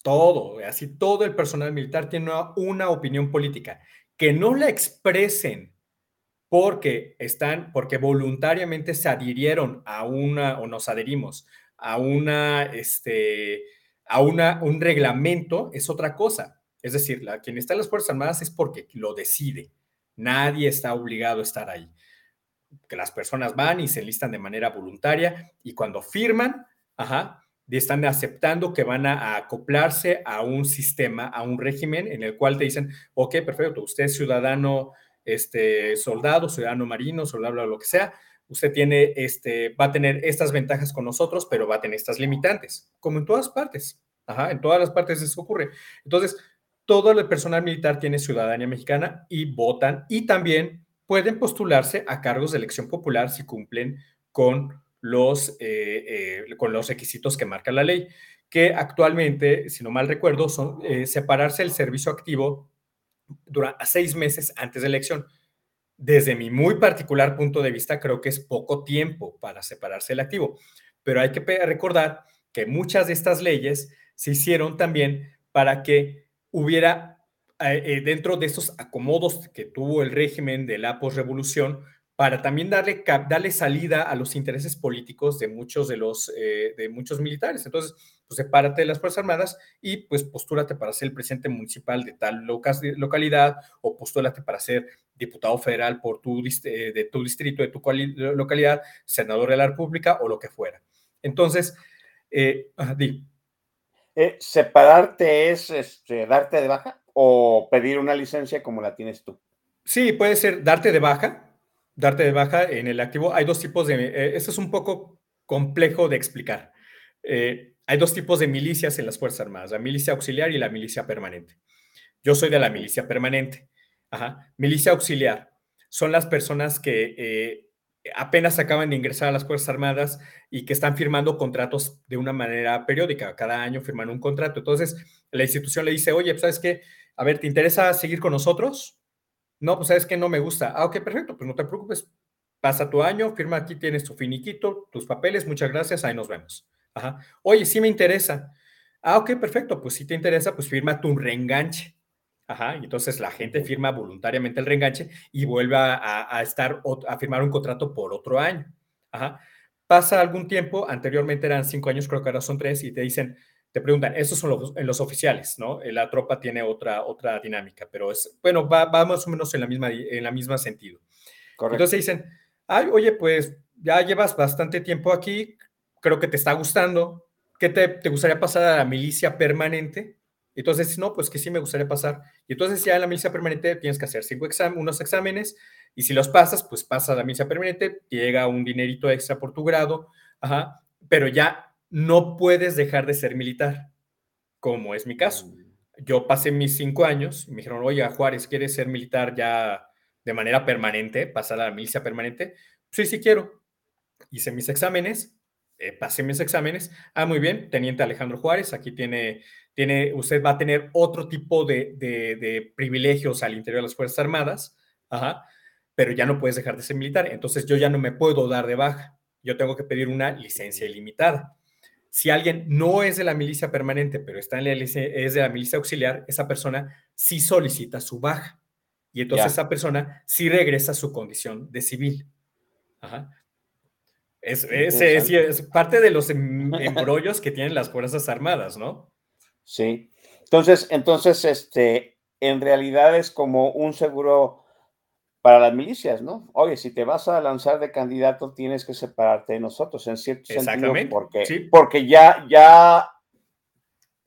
Todo, así todo el personal militar tiene una, una opinión política. Que no la expresen porque están, porque voluntariamente se adhirieron a una, o nos adherimos a una, este, a una, un reglamento, es otra cosa. Es decir, la, quien está en las Fuerzas Armadas es porque lo decide. Nadie está obligado a estar ahí. Que las personas van y se enlistan de manera voluntaria y cuando firman, ajá, están aceptando que van a, acoplarse a un sistema, a un régimen en el cual te dicen, ok, perfecto, usted es ciudadano este, soldado, ciudadano marino, soldado, lo que sea, usted tiene, este, va a tener estas ventajas con nosotros, pero va a tener estas limitantes, como en todas partes. Ajá, en todas las partes eso ocurre. Entonces, todo el personal militar tiene ciudadanía mexicana y votan y también pueden postularse a cargos de elección popular si cumplen con los, eh, eh, requisitos que marca la ley, que actualmente, si no mal recuerdo, son eh, separarse el servicio activo durante seis meses antes de elección. Desde mi muy particular punto de vista, creo que es poco tiempo para separarse el activo, pero hay que recordar que muchas de estas leyes se hicieron también para que hubiera, eh, eh, dentro de estos acomodos que tuvo el régimen de la posrevolución, para también darle, darle salida a los intereses políticos de muchos de los eh, de muchos militares. Entonces, pues sepárate de las Fuerzas Armadas y pues postúrate para ser el presidente municipal de tal localidad o postúrate para ser diputado federal por tu, eh, de tu distrito, de tu localidad, senador de la República o lo que fuera. Entonces, eh, di. ¿Separarte es este, darte de baja o pedir una licencia como la tienes tú? Sí, puede ser darte de baja, darte de baja en el activo, hay dos tipos de, eh, esto es un poco complejo de explicar. Eh, hay dos tipos de milicias en las Fuerzas Armadas, la milicia auxiliar y la milicia permanente. Yo soy de la milicia permanente. Ajá. Milicia auxiliar son las personas que eh, apenas acaban de ingresar a las Fuerzas Armadas y que están firmando contratos de una manera periódica. Cada año firman un contrato. Entonces, la institución le dice, oye, pues, ¿sabes qué? A ver, ¿te interesa seguir con nosotros? No, pues sabes que no me gusta. Ah, ok, perfecto, pues no te preocupes. Pasa tu año, firma aquí, tienes tu finiquito, tus papeles, muchas gracias, ahí nos vemos. Ajá. Oye, sí me interesa. Ah, ok, perfecto, pues si te interesa, pues firma tu reenganche. Ajá, y entonces la gente firma voluntariamente el reenganche y vuelve a, estar, a firmar un contrato por otro año. Ajá. Pasa algún tiempo, anteriormente eran cinco años, creo que ahora son tres, y te dicen, te preguntan, esos son los, oficiales, ¿no? La tropa tiene otra, otra dinámica, pero es, bueno, va, más o menos en la misma, en la misma sentido. Correcto. Entonces dicen, ay, oye, pues ya llevas bastante tiempo aquí, creo que te está gustando, ¿qué te, te gustaría pasar a la milicia permanente? Entonces, no, pues que sí me gustaría pasar. Y entonces ya en la milicia permanente tienes que hacer cinco unos exámenes y si los pasas, pues pasa a la milicia permanente, llega un dinerito extra por tu grado, ajá, pero ya no puedes dejar de ser militar, como es mi caso. Mm. Yo pasé mis cinco años y me dijeron, oye, Juárez, ¿quieres ser militar ya de manera permanente, pasar a la milicia permanente? Sí, sí quiero. Hice mis exámenes, eh, pasé mis exámenes. Ah, muy bien, teniente Alejandro Juárez, aquí tiene, tiene, usted va a tener otro tipo de, de privilegios al interior de las Fuerzas Armadas, ajá, pero ya no puedes dejar de ser militar. Entonces yo ya no me puedo dar de baja. Yo tengo que pedir una licencia ilimitada. Si alguien no es de la milicia permanente, pero está en la es de la milicia auxiliar, esa persona sí solicita su baja. Y entonces esa persona sí regresa a su condición de civil. Ajá. Es parte de los em- embrollos que tienen las Fuerzas Armadas, ¿no? Sí. Entonces, entonces, este, en realidad es como un seguro para las milicias, ¿no? Oye, si te vas a lanzar de candidato, tienes que separarte de nosotros, en cierto sentido, Exactamente, porque, sí. porque ya, ya,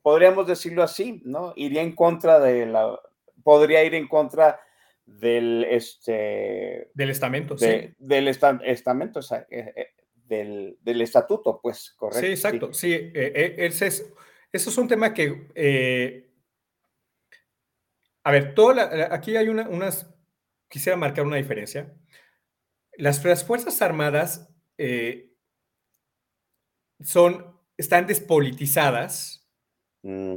podríamos decirlo así, ¿no? Iría en contra de la, podría ir en contra del, este, Del estamento, de- sí. del esta- estamento, o sea, eh, eh, del, del estatuto, pues, correcto. Sí, exacto. Sí, eh, eh, ese es, eso es un tema que. a ver, toda la- aquí hay una, unas. Quisiera marcar una diferencia. Las, las Fuerzas Armadas eh, son, están despolitizadas, Mm,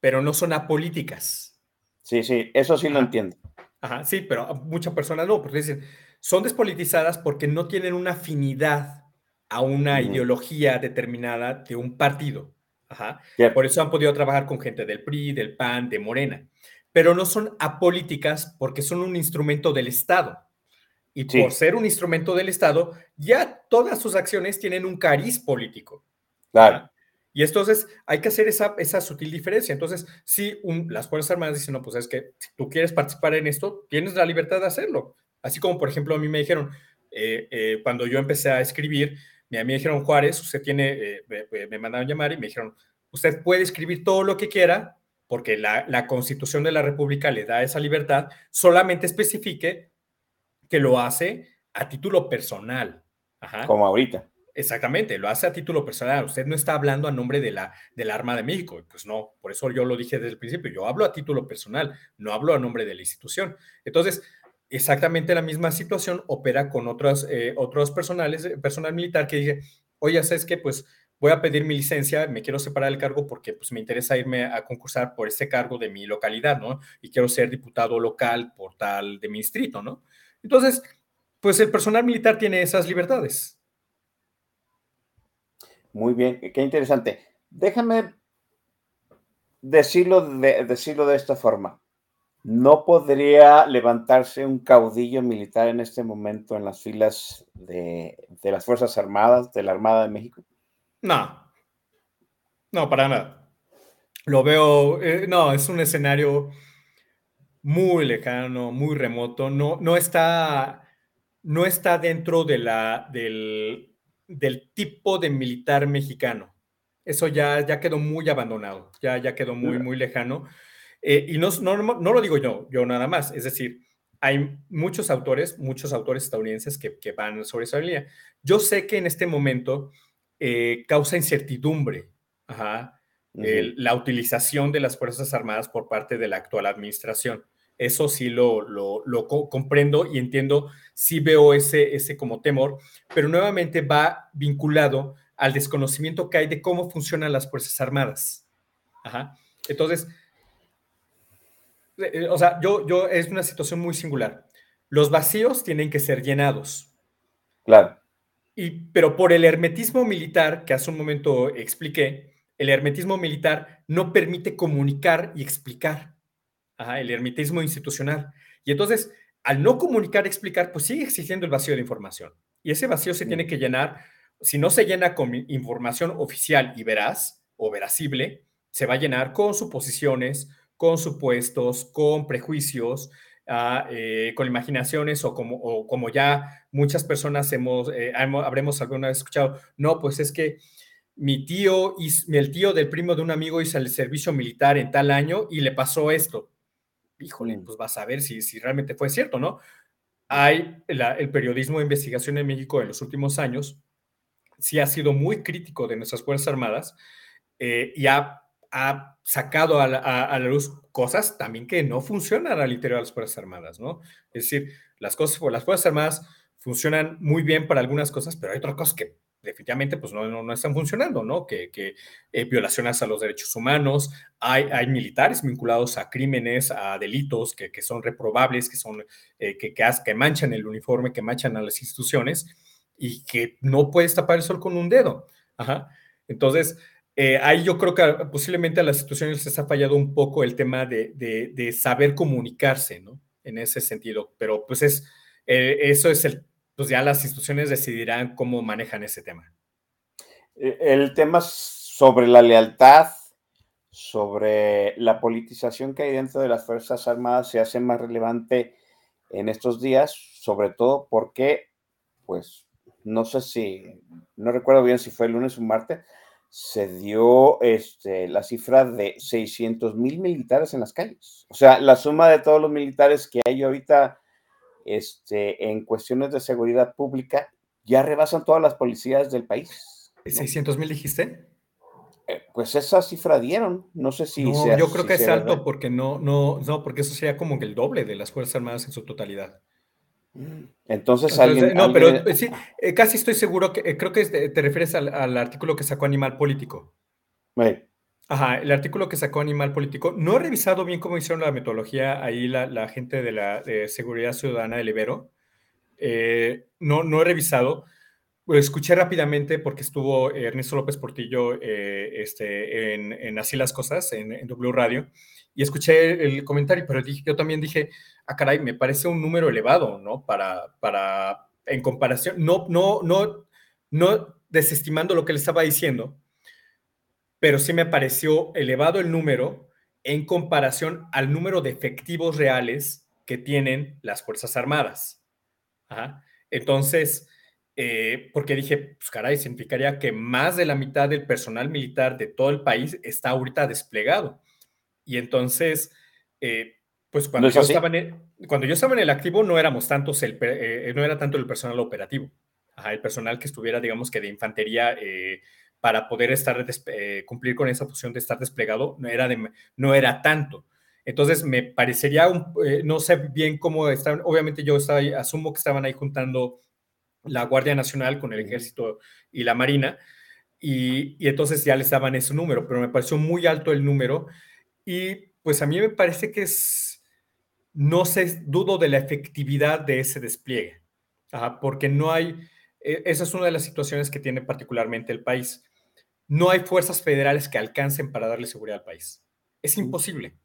pero no son apolíticas. Sí, sí, eso sí lo entiendo. Ajá, sí, pero muchas personas no, porque dicen, son despolitizadas porque no tienen una afinidad a una ideología determinada de un partido. Ajá. Por eso han podido trabajar con gente del PRI, del PAN, de Morena. Pero no son apolíticas porque son un instrumento del Estado. Y Sí. por ser un instrumento del Estado, ya todas sus acciones tienen un cariz político. Claro. Y entonces hay que hacer esa, esa sutil diferencia. Entonces, si un- las Fuerzas Armadas dicen, no, pues es que si tú quieres participar en esto, tienes la libertad de hacerlo. Así como, por ejemplo, a mí me dijeron, eh, eh, cuando yo empecé a escribir, a mí me dijeron, Juárez, usted tiene, eh, me, me- me mandaron llamar y me dijeron, usted puede escribir todo lo que quiera, porque la, la Constitución de la República le da esa libertad, solamente especifique que lo hace a título personal. Ajá. Como ahorita. Exactamente, lo hace a título personal. Usted no está hablando a nombre de la, de la Armada de México. Pues no, por eso yo lo dije desde el principio. Yo hablo a título personal, no hablo a nombre de la institución. Entonces, exactamente la misma situación opera con otros, eh, otros personales, eh, personal militar que dije, oye, ¿sabes qué? Pues voy a pedir mi licencia, me quiero separar del cargo porque pues, me interesa irme a concursar por ese cargo de mi localidad, ¿no? Y quiero ser diputado local por tal de mi distrito, ¿no? Entonces, pues el personal militar tiene esas libertades. Muy bien, qué interesante. Déjame decirlo de, decirlo de esta forma. ¿No podría levantarse un caudillo militar en este momento en las filas de, de las Fuerzas Armadas, de la Armada de México? No, no, para nada. Lo veo, eh, no, es un escenario muy lejano, muy remoto. No, no está, no está dentro de la, del, tipo de militar mexicano. Eso ya, ya quedó muy abandonado, ya, ya quedó muy, muy lejano. Eh, y no, no, no, lo digo yo, yo nada más. Es decir, hay muchos autores, muchos autores estadounidenses que, que van sobre esa línea. Yo sé que en este momento eh, causa incertidumbre ajá, uh -huh. el, la utilización de las Fuerzas Armadas por parte de la actual administración. Eso sí lo, lo, lo co comprendo y entiendo, sí veo ese, ese como temor, pero nuevamente va vinculado al desconocimiento que hay de cómo funcionan las Fuerzas Armadas. Ajá. Entonces, eh, o sea, yo, yo, es una situación muy singular. Los vacíos tienen que ser llenados. Claro. Y, pero por el hermetismo militar, que hace un momento expliqué, el hermetismo militar no permite comunicar y explicar. Ajá, el hermetismo institucional. Y entonces, al no comunicar y explicar, pues sigue existiendo el vacío de información. Y ese vacío se tiene que llenar, si no se llena con información oficial y veraz o veracible, se va a llenar con suposiciones, con supuestos, con prejuicios, eh, con imaginaciones o como, como, ya muchas personas hemos, eh, habremos alguna vez escuchado, no, pues es que mi tío, el tío del primo de un amigo hizo el servicio militar en tal año y le pasó esto. Híjole, pues vas a ver si, si realmente fue cierto, ¿no? Hay el periodismo de investigación en México en los últimos años, sí ha sido muy crítico de nuestras Fuerzas Armadas eh, y ha ha sacado a la, a, a la, luz cosas también que no funcionan al interior de las Fuerzas Armadas, ¿no? Es decir, las cosas, las Fuerzas Armadas funcionan muy bien para algunas cosas, pero hay otras cosas que definitivamente pues no, no, no están funcionando, ¿no? Que, que eh, violaciones a los derechos humanos, hay, hay, militares vinculados a crímenes, a delitos que, que son reprobables, que, son, eh, que, que, que manchan el uniforme, que manchan a las instituciones y que no puedes tapar el sol con un dedo. Ajá. Entonces, eh, ahí yo creo que posiblemente a las instituciones les ha fallado un poco el tema de, de, de saber comunicarse, ¿no? en ese sentido, pero pues es, eh, eso es el, pues ya las instituciones decidirán cómo manejan ese tema. E, el tema sobre la lealtad, sobre la politización que hay dentro de las Fuerzas Armadas se hace más relevante en estos días, sobre todo porque, pues, no sé si, no recuerdo bien si fue el lunes o martes, se dio este, la cifra de 600 mil militares en las calles. O sea, la suma de todos los militares que hay ahorita este, en cuestiones de seguridad pública ya rebasan todas las policías del país. ¿600 mil dijiste? Eh, pues esa cifra dieron. No sé si. No, yo creo que es alto porque no, no, no, porque eso sería como el doble de las Fuerzas Armadas en su totalidad. Entonces, alguien. No, pero eh, sí, eh, casi estoy seguro que eh, creo que te refieres al, artículo que sacó Animal Político. Ajá, el artículo que sacó Animal Político. No he revisado bien cómo hicieron la metodología ahí la, gente de la Seguridad Ciudadana del Ibero. no, no he revisado. Lo escuché rápidamente porque estuvo Ernesto López Portillo este, en, Así las Cosas, en, en W Radio, y escuché el comentario, pero dije, yo también dije, ah, caray, me parece un número elevado, ¿no? Para, para, en comparación, no, no, no, no desestimando lo que le estaba diciendo, pero sí me pareció elevado el número en comparación al número de efectivos reales que tienen las Fuerzas Armadas. Entonces, eh, porque dije, pues caray, significaría que más de la mitad del personal militar de todo el país está ahorita desplegado. Y entonces, eh, pues cuando, yo estaba en el, cuando yo estaba en el activo no éramos tantos, el, eh, no era tanto el personal operativo, el personal que estuviera, digamos que de infantería eh, para poder estar, cumplir con esa función de estar desplegado, no era, de, no era tanto. Entonces me parecería, un, no sé bien cómo estaban, obviamente yo estaba asumo que estaban ahí juntando la Guardia Nacional con el Ejército y la Marina, y, y entonces ya les daban ese número, pero me pareció muy alto el número y pues a mí me parece que es, no sé, dudo de la efectividad de ese despliegue, porque no hay, e, esa es una de las situaciones que tiene particularmente el país. No hay fuerzas federales que alcancen para darle seguridad al país. Es imposible.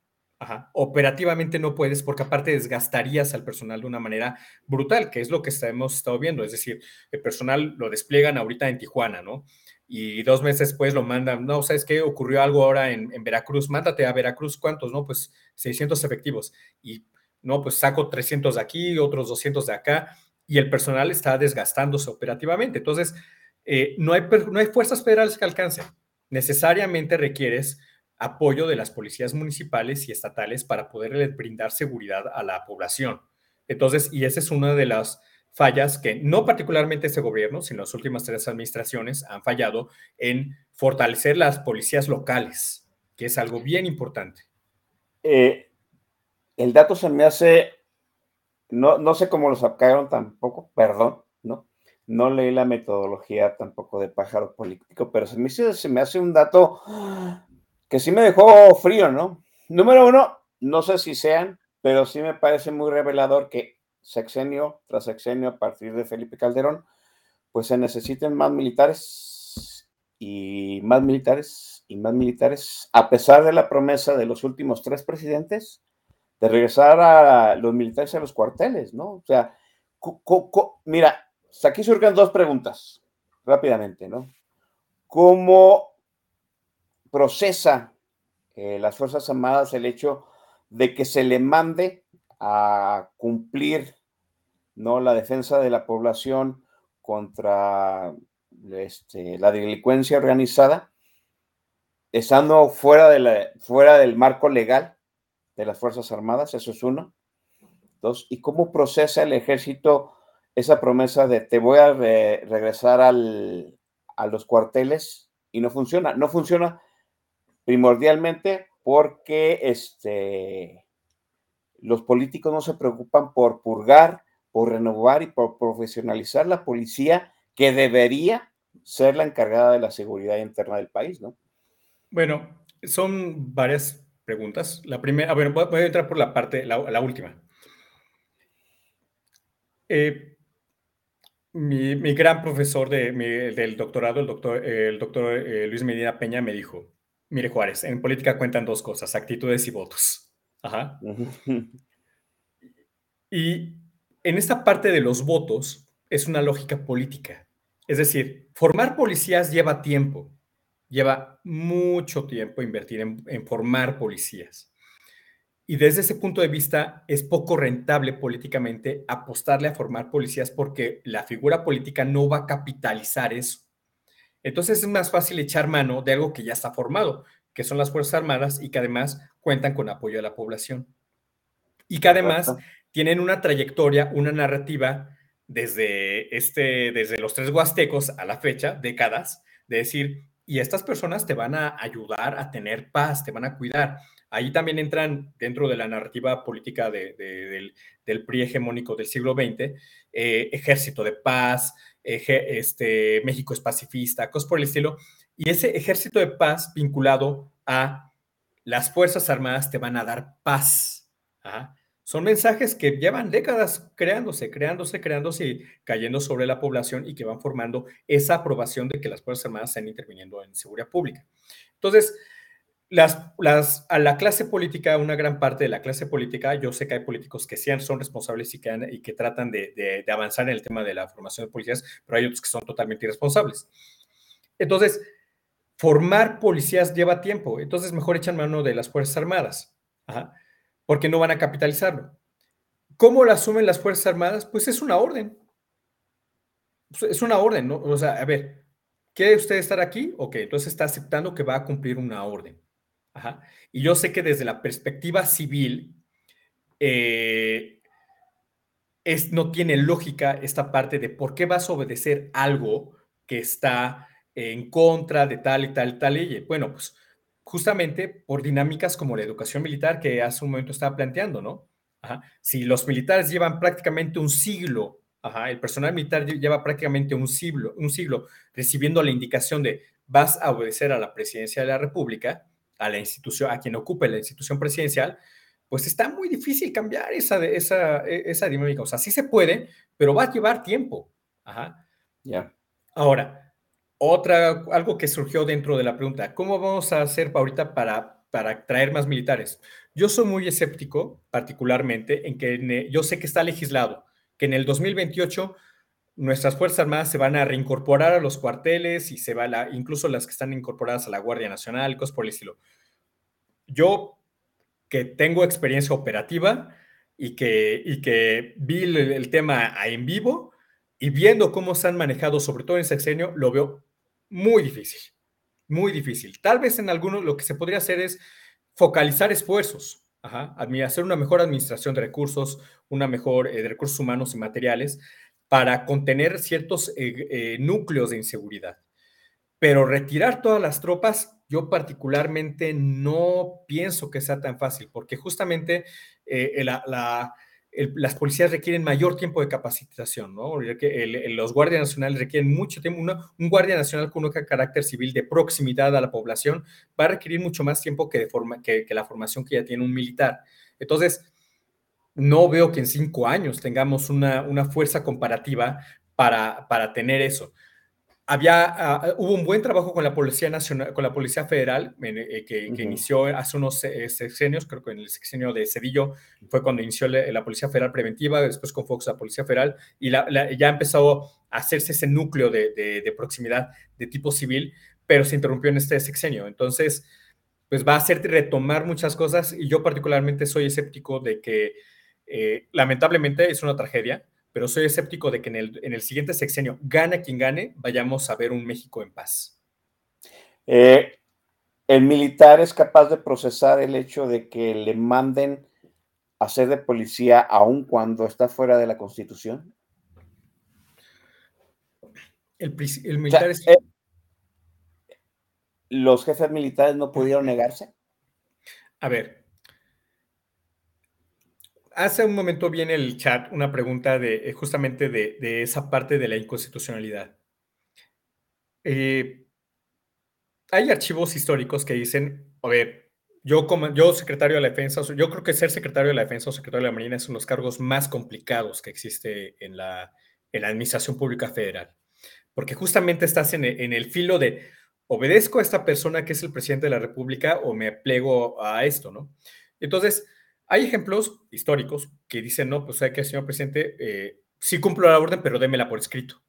Operativamente no puedes porque aparte desgastarías al personal de una manera brutal, que es lo que hemos estado viendo. Es decir, el personal lo despliegan ahorita en Tijuana, ¿no? Y dos meses después lo mandan, no, ¿sabes qué? Ocurrió algo ahora en, Veracruz, mándate a Veracruz, ¿cuántos? No, pues 600 efectivos. Y no, pues saco 300 de aquí, otros 200 de acá, y el personal está desgastándose operativamente. Entonces, eh, no, hay, no hay fuerzas federales que alcancen. Necesariamente requieres apoyo de las policías municipales y estatales para poder brindar seguridad a la población. Entonces, y esa es una de las fallas que no particularmente este gobierno, sino las últimas tres administraciones han fallado en fortalecer las policías locales, que es algo bien importante. Eh, el dato se me hace, no, no sé cómo lo sacaron tampoco, perdón, ¿no? No leí la metodología tampoco de pájaro político, pero se me, se me hace un dato que sí me dejó frío, ¿no? Número uno, no sé si sean, pero sí me parece muy revelador que sexenio tras sexenio a partir de Felipe Calderón, pues se necesiten más militares y más militares y más militares, a pesar de la promesa de los últimos tres presidentes de regresar a los militares a los cuarteles, ¿no? O sea, mira, aquí surgen dos preguntas rápidamente, ¿no? ¿Cómo procesa eh, las Fuerzas Armadas el hecho de que se le mande a cumplir ¿no? la defensa de la población contra este, la delincuencia organizada, estando fuera, de la, fuera del marco legal de las Fuerzas Armadas, eso es uno. Dos, ¿y cómo procesa el ejército esa promesa de te voy a regresar al, a los cuarteles y no funciona? No funciona primordialmente porque este, los políticos no se preocupan por purgar, por renovar y por profesionalizar la policía que debería ser la encargada de la seguridad interna del país, ¿no? Bueno, son varias preguntas. La primera, a ver, voy a entrar por la parte, la, última. Eh, mi, gran profesor de, del doctorado, el doctor, el doctor eh, Luis Medina Peña, me dijo, mire Juárez, en política cuentan dos cosas, actitudes y votos. Ajá. Y en esta parte de los votos es una lógica política. Es decir, formar policías lleva tiempo, lleva mucho tiempo invertir en, formar policías. Y desde ese punto de vista es poco rentable políticamente apostarle a formar policías porque la figura política no va a capitalizar eso. Entonces es más fácil echar mano de algo que ya está formado, que son las Fuerzas Armadas y que además cuentan con apoyo de la población. Y que además tienen una trayectoria, una narrativa desde, este, desde los tres huastecos a la fecha, décadas, de decir, y estas personas te van a ayudar a tener paz, te van a cuidar. Ahí también entran dentro de la narrativa política del, hegemónico del siglo XX, eh, ejército de paz, este, México es pacifista, cosas por el estilo. Y ese ejército de paz vinculado a las Fuerzas Armadas te van a dar paz. Son mensajes que llevan décadas creándose, creándose, creándose y cayendo sobre la población y que van formando esa aprobación de que las Fuerzas Armadas están interviniendo en seguridad pública. Entonces, las, las, a la clase política, una gran parte de la clase política, yo sé que hay políticos que sí son responsables y que, y que tratan de, de, avanzar en el tema de la formación de policías, pero hay otros que son totalmente irresponsables. Entonces, formar policías lleva tiempo, entonces mejor echan mano de las Fuerzas Armadas, porque no van a capitalizarlo. ¿Cómo lo asumen las Fuerzas Armadas? Pues es una orden. Es una orden, ¿no? O sea, a ver, ¿quiere usted estar aquí? Ok, entonces está aceptando que va a cumplir una orden. Y yo sé que desde la perspectiva civil, eh, es, no tiene lógica esta parte de por qué vas a obedecer algo que está en contra de tal y tal y tal ley. Bueno, pues justamente por dinámicas como la educación militar que hace un momento estaba planteando, ¿no? Si los militares llevan prácticamente un siglo, el personal militar lleva prácticamente un siglo, un siglo recibiendo la indicación de vas a obedecer a la presidencia de la República, a la institución, a quien ocupe la institución presidencial, pues está muy difícil cambiar esa, esa, e, esa dinámica. O sea, sí se puede, pero va a llevar tiempo. Ajá. Ya. Ahora, otra, algo que surgió dentro de la pregunta, ¿cómo vamos a hacer ahorita para, para traer más militares? Yo soy muy escéptico, particularmente, en que yo sé que está legislado, que en el 2028 nuestras Fuerzas Armadas se van a reincorporar a los cuarteles y se va la, incluso las que están incorporadas a la Guardia Nacional, cosas por el estilo. Yo, que tengo experiencia operativa y que, y que vi el, tema en vivo y viendo cómo se han manejado, sobre todo en sexenio, lo veo muy difícil, muy difícil. Tal vez en algunos lo que se podría hacer es focalizar esfuerzos, hacer una mejor administración de recursos, una mejor eh, de recursos humanos y materiales, para contener ciertos eh, eh, núcleos de inseguridad. Pero retirar todas las tropas, yo particularmente no pienso que sea tan fácil, porque justamente eh, las policías requieren mayor tiempo de capacitación, ¿no? los guardias nacionales requieren mucho tiempo. un guardia nacional con un carácter civil de proximidad a la población va a requerir mucho más tiempo que, que la formación que ya tiene un militar. Entonces, no veo que en cinco años tengamos una, fuerza comparativa para, para, tener eso. Había, ah, hubo un buen trabajo con la Policía Nacional, con la Policía Federal, eh, que, inició hace unos eh, sexenios, creo que en el sexenio de Cedillo fue cuando inició la, Policía Federal Preventiva, después con Fox la Policía Federal, y ya ha empezado a hacerse ese núcleo de, de, proximidad de tipo civil, pero se interrumpió en este sexenio. Entonces, pues va a hacerte retomar muchas cosas, y yo particularmente soy escéptico de que eh, lamentablemente es una tragedia, pero soy escéptico de que en el, siguiente sexenio, gane quien gane, vayamos a ver un México en paz. Eh, ¿El militar es capaz de procesar el hecho de que le manden a ser de policía aun cuando está fuera de la Constitución? El, militar es... Eh, ¿Los jefes militares no pudieron negarse? A ver, Hace un momento viene el chat una pregunta de eh, justamente de, esa parte de la inconstitucionalidad. Eh, hay archivos históricos que dicen, a ver, yo como yo secretario de la defensa, yo creo que ser secretario de la defensa o secretario de la marina es uno de los cargos más complicados que existe en la, administración pública federal, porque justamente estás en en el filo de obedezco a esta persona que es el presidente de la república o me plego a esto, ¿no? Entonces, Hay ejemplos históricos que dicen, no, pues hay que, señor presidente, eh, sí cumplo la orden, pero démela por escrito.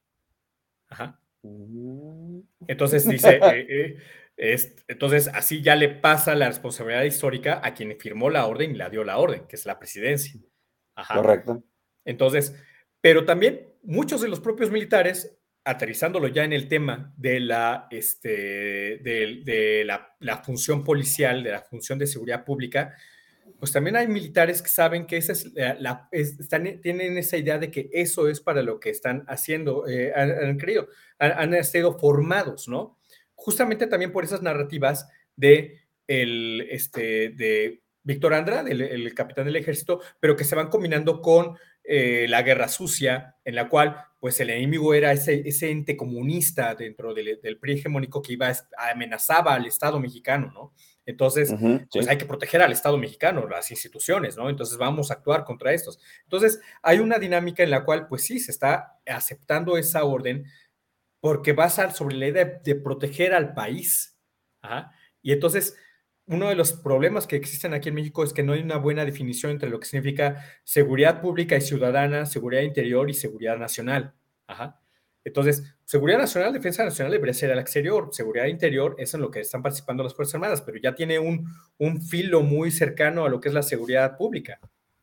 Ajá. Mm. Entonces dice, eh, eh, es, entonces así ya le pasa la responsabilidad histórica a quien firmó la orden y la dio la orden, que es la presidencia. Ajá. Correcto. Entonces, pero también muchos de los propios militares, aterrizándolo ya en el tema de la, este, de, de la, la función policial, de la función de seguridad pública, pues también hay militares que saben que esa es la, tienen esa idea de que eso es para lo que están haciendo, eh, han, creído, han, sido formados, ¿no? Justamente también por esas narrativas de, el, este, de Víctor Andrade, el, el, capitán del ejército, pero que se van combinando con eh, la guerra sucia, en la cual pues el enemigo era ese, ese ente comunista dentro del, del PRI hegemónico que iba, amenazaba al Estado mexicano, ¿no? Entonces, uh -huh, pues sí. hay que proteger al Estado mexicano, las instituciones, ¿no? Entonces vamos a actuar contra estos. Entonces, hay una dinámica en la cual, pues sí, se está aceptando esa orden porque basa sobre la idea de, de proteger al país. Ajá. Y entonces, uno de los problemas que existen aquí en México es que no hay una buena definición entre lo que significa seguridad pública y ciudadana, seguridad interior y seguridad nacional. Ajá. Entonces, seguridad nacional, defensa nacional debería ser al exterior, seguridad interior es en lo que están participando las Fuerzas Armadas, pero ya tiene un, un filo muy cercano a lo que es la seguridad pública.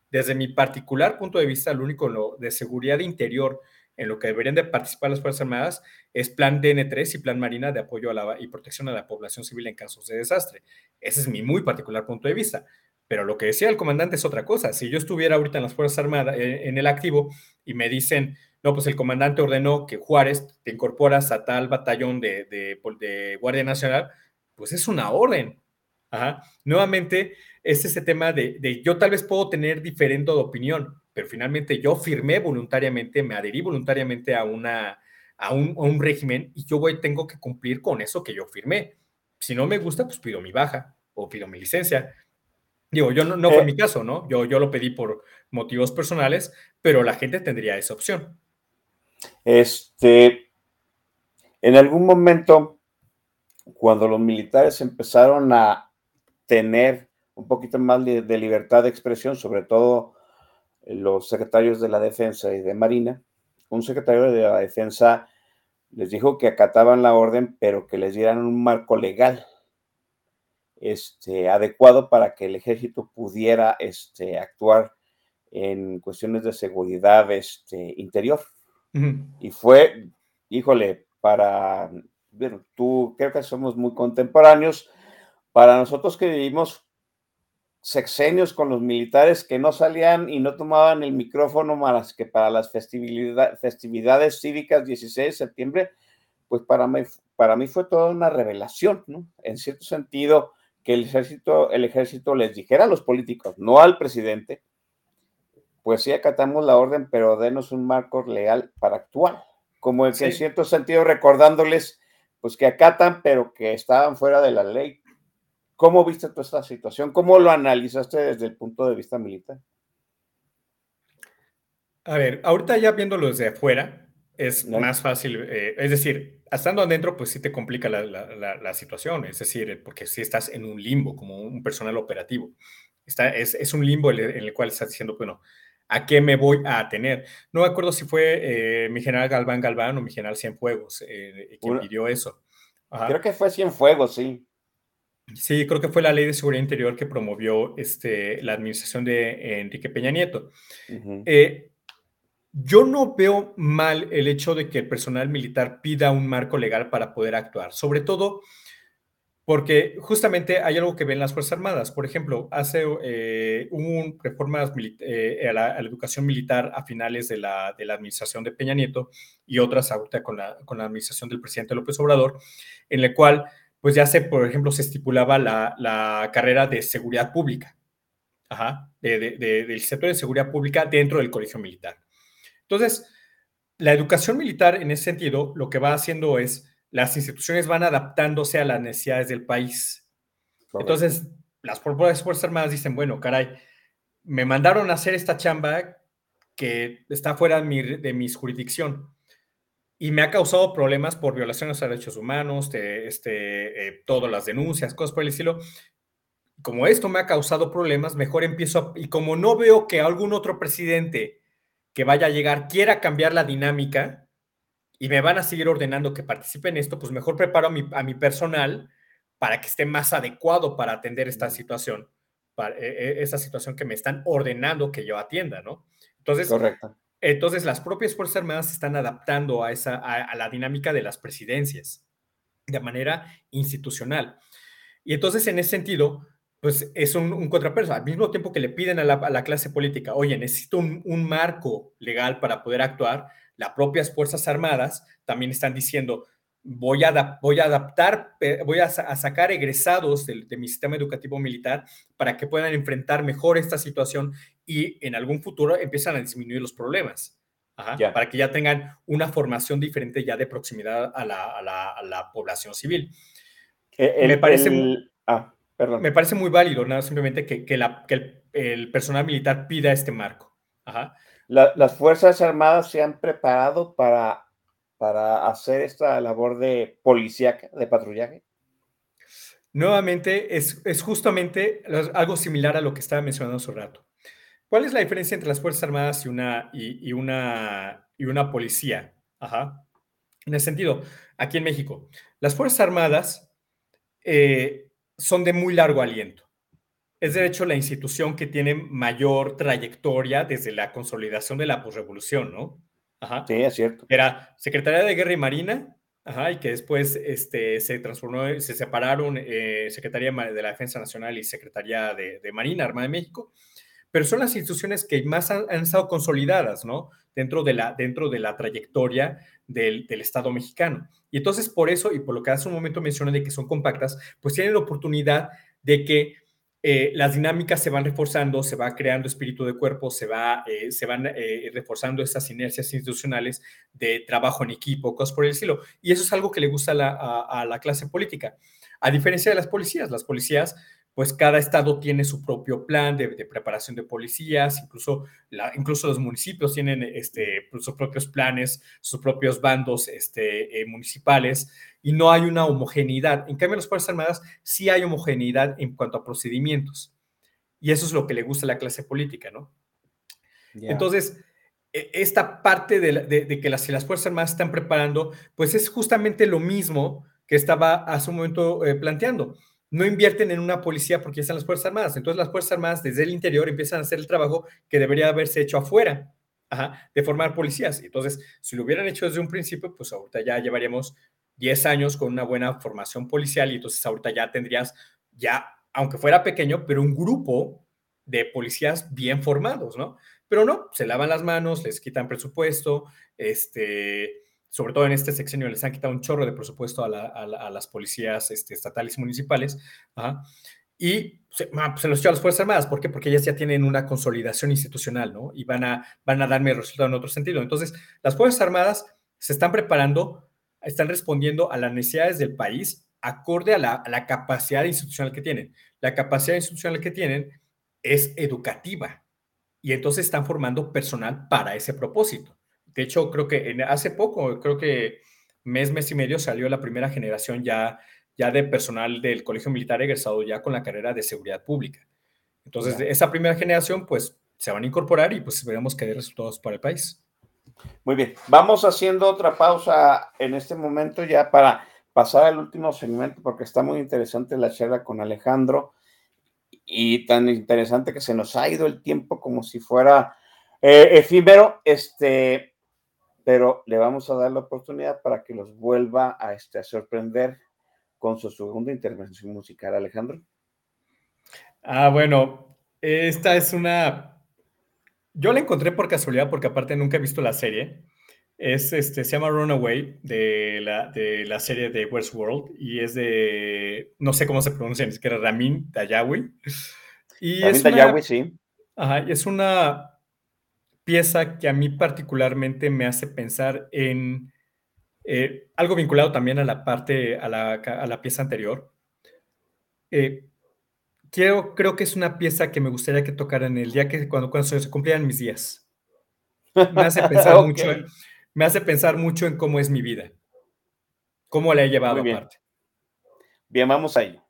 Desde mi particular punto de vista, lo único lo de seguridad interior en lo que deberían de participar las Fuerzas Armadas es plan DN3 y plan Marina de apoyo a la, y protección a la población civil en casos de desastre. Ese es mi muy particular punto de vista. Pero lo que decía el comandante es otra cosa. Si yo estuviera ahorita en las Fuerzas Armadas, en, en el activo, y me dicen, no, pues el comandante ordenó que Juárez te incorporas a tal batallón de, de, de Guardia Nacional, pues es una orden. Ajá. Nuevamente, es ese tema de, de, yo tal vez puedo tener diferente de opinión, pero finalmente yo firmé voluntariamente, me adherí voluntariamente a, una, a, un, a un régimen y yo voy, tengo que cumplir con eso que yo firmé. Si no me gusta, pues pido mi baja o pido mi licencia. Digo, yo no, no fue eh, mi caso, ¿no? Yo, yo lo pedí por motivos personales, pero la gente tendría esa opción. Este, en algún momento, cuando los militares empezaron a tener un poquito más de libertad de expresión, sobre todo los secretarios de la Defensa y de Marina, un secretario de la Defensa les dijo que acataban la orden, pero que les dieran un marco legal este, adecuado para que el ejército pudiera este, actuar en cuestiones de seguridad este, interior. Y fue, híjole, para, bueno, tú creo que somos muy contemporáneos, para nosotros que vivimos sexenios con los militares que no salían y no tomaban el micrófono más que para las festividad, festividades cívicas 16 de septiembre, pues para mí, para mí fue toda una revelación, ¿no? En cierto sentido, que el ejército, el ejército les dijera a los políticos, no al presidente, pues sí acatamos la orden, pero denos un marco legal para actuar. Como el sí. en cierto sentido recordándoles, pues que acatan, pero que estaban fuera de la ley. ¿Cómo viste tú esta situación? ¿Cómo lo analizaste desde el punto de vista militar? A ver, ahorita ya viéndolo desde afuera, es no. más fácil, eh, es decir, estando adentro, pues sí te complica la, la, la, la, situación, es decir, porque si estás en un limbo como un personal operativo, Está, es, es, un limbo en el cual estás diciendo, bueno, ¿a qué me voy a tener? No me acuerdo si fue eh, mi general Galván Galván o mi general Cienfuegos eh, quien pidió eso. Ajá. Creo que fue Cienfuegos, sí. Sí, creo que fue la ley de seguridad interior que promovió este, la administración de Enrique Peña Nieto. Uh -huh. eh, yo no veo mal el hecho de que el personal militar pida un marco legal para poder actuar, sobre todo porque justamente hay algo que ven las Fuerzas Armadas. Por ejemplo, hace eh, un reformas eh, a, la, educación militar a finales de la, administración de Peña Nieto y otras ahorita con la, administración del presidente López Obrador, en la cual pues ya se, por ejemplo, se estipulaba la, carrera de seguridad pública, del sector de seguridad pública dentro del colegio militar. Entonces, la educación militar en ese sentido lo que va haciendo es las instituciones van adaptándose a las necesidades del país. Entonces, las propias Fuerzas Armadas dicen, bueno, caray, me mandaron a hacer esta chamba que está fuera de mi, de mi jurisdicción y me ha causado problemas por violaciones a derechos humanos, de, este, eh, todas las denuncias, cosas por el estilo. como esto me ha causado problemas, mejor empiezo a, y como no veo que algún otro presidente que vaya a llegar quiera cambiar la dinámica y me van a seguir ordenando que participe en esto, pues mejor preparo a mi, a mi personal para que esté más adecuado para atender esta situación, para, e, e, esa situación que me están ordenando que yo atienda, ¿no? Entonces, Correcto. Entonces, las propias Fuerzas Armadas se están adaptando a, esa, a, a la dinámica de las presidencias de manera institucional. Y entonces, en ese sentido, pues es un, un contrapeso. Al mismo tiempo que le piden a la, a la clase política, oye, necesito un, un, marco legal para poder actuar, las propias Fuerzas Armadas también están diciendo, voy a, voy a adaptar, voy a, a sacar egresados de, de, mi sistema educativo militar para que puedan enfrentar mejor esta situación y en algún futuro empiezan a disminuir los problemas. Ajá, yeah. Para que ya tengan una formación diferente ya de proximidad a la, a la, a la población civil. El, me, parece, el, ah, perdón. me parece muy válido, ¿no? simplemente que, que, la, que el, el, personal militar pida este marco. Ajá. La, las Fuerzas Armadas se han preparado para, para hacer esta labor de policía, de patrullaje. Nuevamente, es, es justamente algo similar a lo que estaba mencionando hace rato. ¿Cuál es la diferencia entre las Fuerzas Armadas y una, y una, y una policía? Ajá. En el sentido, aquí en México, las Fuerzas Armadas eh, son de muy largo aliento. Es de hecho la institución que tiene mayor trayectoria desde la consolidación de la posrevolución, ¿no? Ajá. Sí, es cierto. Era Secretaría de Guerra y Marina, ajá, y que después este, se transformó, se separaron eh, Secretaría de la Defensa Nacional y Secretaría de, de Marina, Armada de México pero son las instituciones que más han, han, estado consolidadas, ¿no? Dentro de la, dentro de la trayectoria del, del, Estado mexicano. Y entonces, por eso, y por lo que hace un momento mencioné de que son compactas, pues tienen la oportunidad de que eh, las dinámicas se van reforzando, se va creando espíritu de cuerpo, se, va, eh, se van eh, reforzando esas inercias institucionales de trabajo en equipo, cosas por el estilo. Y eso es algo que le gusta a la clase política. A diferencia de las policías, las policías pues cada estado tiene su propio plan de, de preparación de policías, incluso, la, incluso los municipios tienen este, pues, sus propios planes, sus propios bandos este, eh, municipales, y no hay una homogeneidad. En cambio, en las Fuerzas Armadas sí hay homogeneidad en cuanto a procedimientos, y eso es lo que le gusta a la clase política, ¿no? Yeah. Entonces, e, esta parte de, de, de que las, las, Fuerzas Armadas están preparando, pues es justamente lo mismo que estaba hace un momento eh, planteando no invierten en una policía porque ya están las Fuerzas Armadas. Entonces las Fuerzas Armadas desde el interior empiezan a hacer el trabajo que debería haberse hecho afuera, de formar policías. Entonces, si lo hubieran hecho desde un principio, pues ahorita ya llevaríamos 10 años con una buena formación policial y entonces ahorita ya tendrías, ya, aunque fuera pequeño, pero un grupo de policías bien formados, ¿no? Pero no, se lavan las manos, les quitan presupuesto, este, sobre todo en este sexenio, les han quitado un chorro de presupuesto a, la, a, la, a las policías este, estatales y municipales. Y se, ah, se los a las Fuerzas Armadas. ¿Por qué? Porque ellas ya tienen una consolidación institucional, ¿no? Y van a, van a darme resultado en otro sentido. Entonces, las Fuerzas Armadas se están preparando, están respondiendo a las necesidades del país acorde a la, a la capacidad institucional que tienen. La capacidad institucional que tienen es educativa y entonces están formando personal para ese propósito. De hecho, creo que en, hace poco, creo que mes, mes y medio salió la primera generación ya, ya de personal del Colegio Militar egresado ya con la carrera de seguridad pública. Entonces, esa primera generación, pues, se van a incorporar y pues veremos que dé resultados para el país. Muy bien, vamos haciendo otra pausa en este momento ya para pasar al último segmento porque está muy interesante la charla con Alejandro y tan interesante que se nos ha ido el tiempo como si fuera eh, efímero. Este, pero le vamos a dar la oportunidad para que los vuelva a, este, a sorprender con su segunda intervención musical, Alejandro. Ah, bueno, esta es una... Yo la encontré por casualidad porque aparte nunca he visto la serie. Es, este, se llama Runaway de la, de la serie de Westworld y es de, no sé cómo se pronuncia, es que era Ramin Dayawi. Y Ramin es Dayawi, una, sí. Ajá, es una pieza que a mí particularmente me hace pensar en eh, algo vinculado también a la parte, a la, a la pieza anterior. Eh, quiero, creo que es una pieza que me gustaría que tocaran el día que cuando, cuando se cumplieran mis días. Me hace pensar okay. mucho, me hace pensar mucho en cómo es mi vida, cómo la he llevado bien. aparte. Bien, vamos a ello.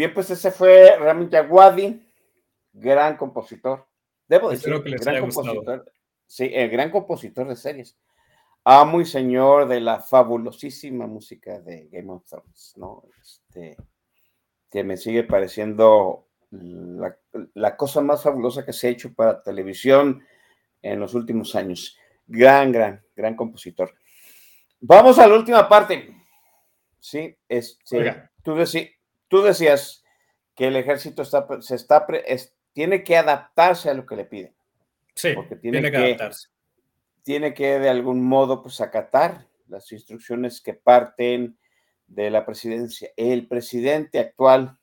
Bien, pues ese fue realmente Aguadi, gran compositor. Debo decir, Espero que les gran haya gustado. compositor. Sí, el gran compositor de series. Amo y señor de la fabulosísima música de Game of Thrones, ¿no? Este, que me sigue pareciendo la, la cosa más fabulosa que se ha hecho para televisión en los últimos años. Gran, gran, gran compositor. Vamos a la última parte. Sí, este, Oiga. tú, deci- tú decías que el ejército está, se está, es- tiene que adaptarse a lo que le piden. Sí, Porque tiene, tiene que que, adaptarse. tiene que de algún modo pues acatar las instrucciones que parten de la presidencia. El presidente actual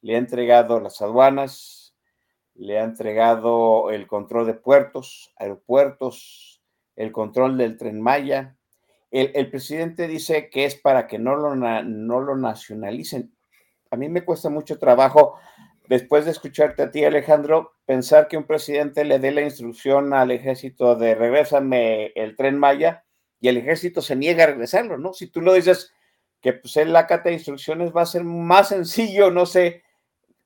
le ha entregado las aduanas, le ha entregado el control de puertos, aeropuertos, el control del tren Maya. El, el presidente dice que es para que no lo, no lo nacionalicen. A mí me cuesta mucho trabajo, después de escucharte a ti, Alejandro, pensar que un presidente le dé la instrucción al ejército de regrésame el tren Maya y el ejército se niega a regresarlo, ¿no? Si tú lo dices que pues él acata instrucciones, va a ser más sencillo, no sé,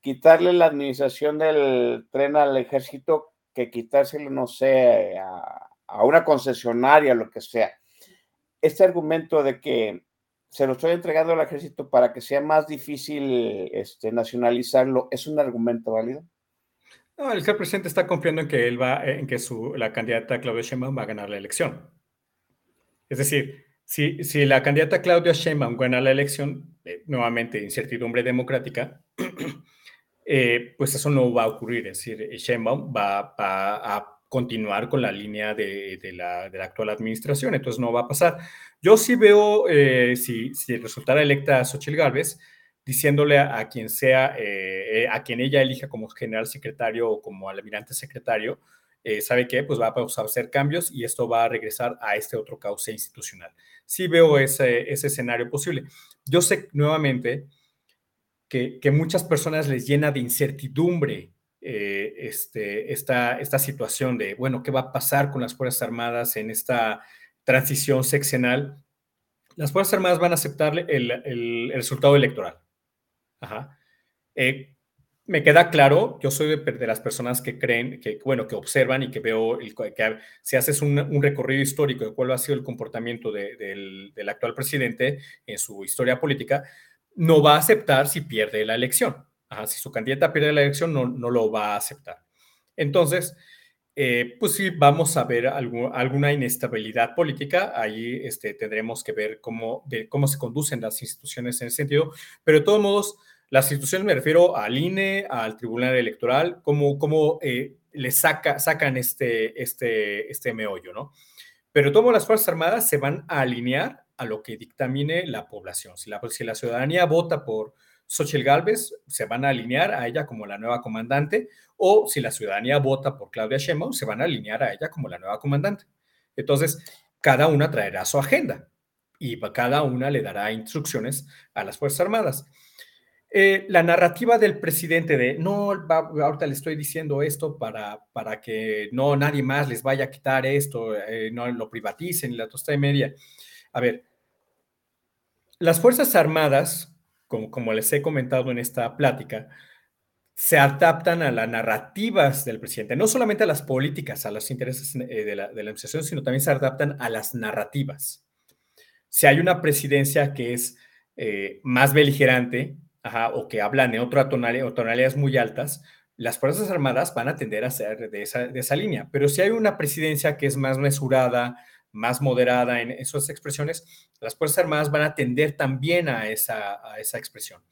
quitarle la administración del tren al ejército que quitárselo, no sé, a, a una concesionaria, lo que sea. Este argumento de que se lo estoy entregando al ejército para que sea más difícil este, nacionalizarlo, ¿es un argumento válido? No, el presidente está confiando en que él va, en que su, la candidata Claudia Sheinbaum va a ganar la elección. Es decir, si, si la candidata Claudia Sheinbaum gana la elección, eh, nuevamente incertidumbre democrática, eh, pues eso no va a ocurrir. Es decir, Sheinbaum va, va a continuar con la línea de, la, actual administración, entonces no va a pasar. Yo sí veo, eh, si, si resultara electa Xochitl Gálvez, diciéndole a, quien sea, eh, a quien ella elija como general secretario o como almirante secretario, eh, ¿sabe qué? Pues va a hacer cambios y esto va a regresar a este otro cauce institucional. Sí veo ese, ese escenario posible. Yo sé nuevamente que, que muchas personas les llena de incertidumbre eh, este, esta, esta situación de, bueno, ¿qué va a pasar con las Fuerzas Armadas en esta transición sexenal? Las Fuerzas Armadas van a aceptar el, el, resultado electoral. Ajá. Eh, me queda claro, yo soy de, las personas que creen, que bueno, que observan y que veo, el, que si haces un, un, recorrido histórico de cuál ha sido el comportamiento de, del, del, actual presidente en su historia política, no va a aceptar si pierde la elección. Ajá, si su candidata pierde la elección, no, no lo va a aceptar. Entonces, eh, pues sí, vamos a ver algo, alguna inestabilidad política. Ahí este, tendremos que ver cómo, de cómo se conducen las instituciones en ese sentido. Pero de todos modos, las instituciones me refiero al INE, al Tribunal Electoral, cómo, cómo eh, le saca, sacan este, este, este meollo, ¿no? Pero todas las Fuerzas Armadas se van a alinear a lo que dictamine la población. Si la, si la ciudadanía vota por Xochitl Gálvez, se van a alinear a ella como la nueva comandante, o si la ciudadanía vota por Claudia Sheinbaum, se van a alinear a ella como la nueva comandante. Entonces, cada una traerá su agenda y cada una le dará instrucciones a las Fuerzas Armadas. Eh, la narrativa del presidente de no, ahorita le estoy diciendo esto para, para que no nadie más les vaya a quitar esto, eh, no lo privaticen, la tostada y media. A ver, las Fuerzas Armadas, como, como les he comentado en esta plática, se adaptan a las narrativas del presidente, no solamente a las políticas, a los intereses eh, de, la, de la administración, sino también se adaptan a las narrativas. Si hay una presidencia que es eh, más beligerante, Ajá, o que hablan en otra tonalidad, o tonalidades muy altas, las Fuerzas Armadas van a tender a ser de esa, de esa línea. Pero si hay una presidencia que es más mesurada, más moderada en esas expresiones, las Fuerzas Armadas van a tender también a esa, esa expresión.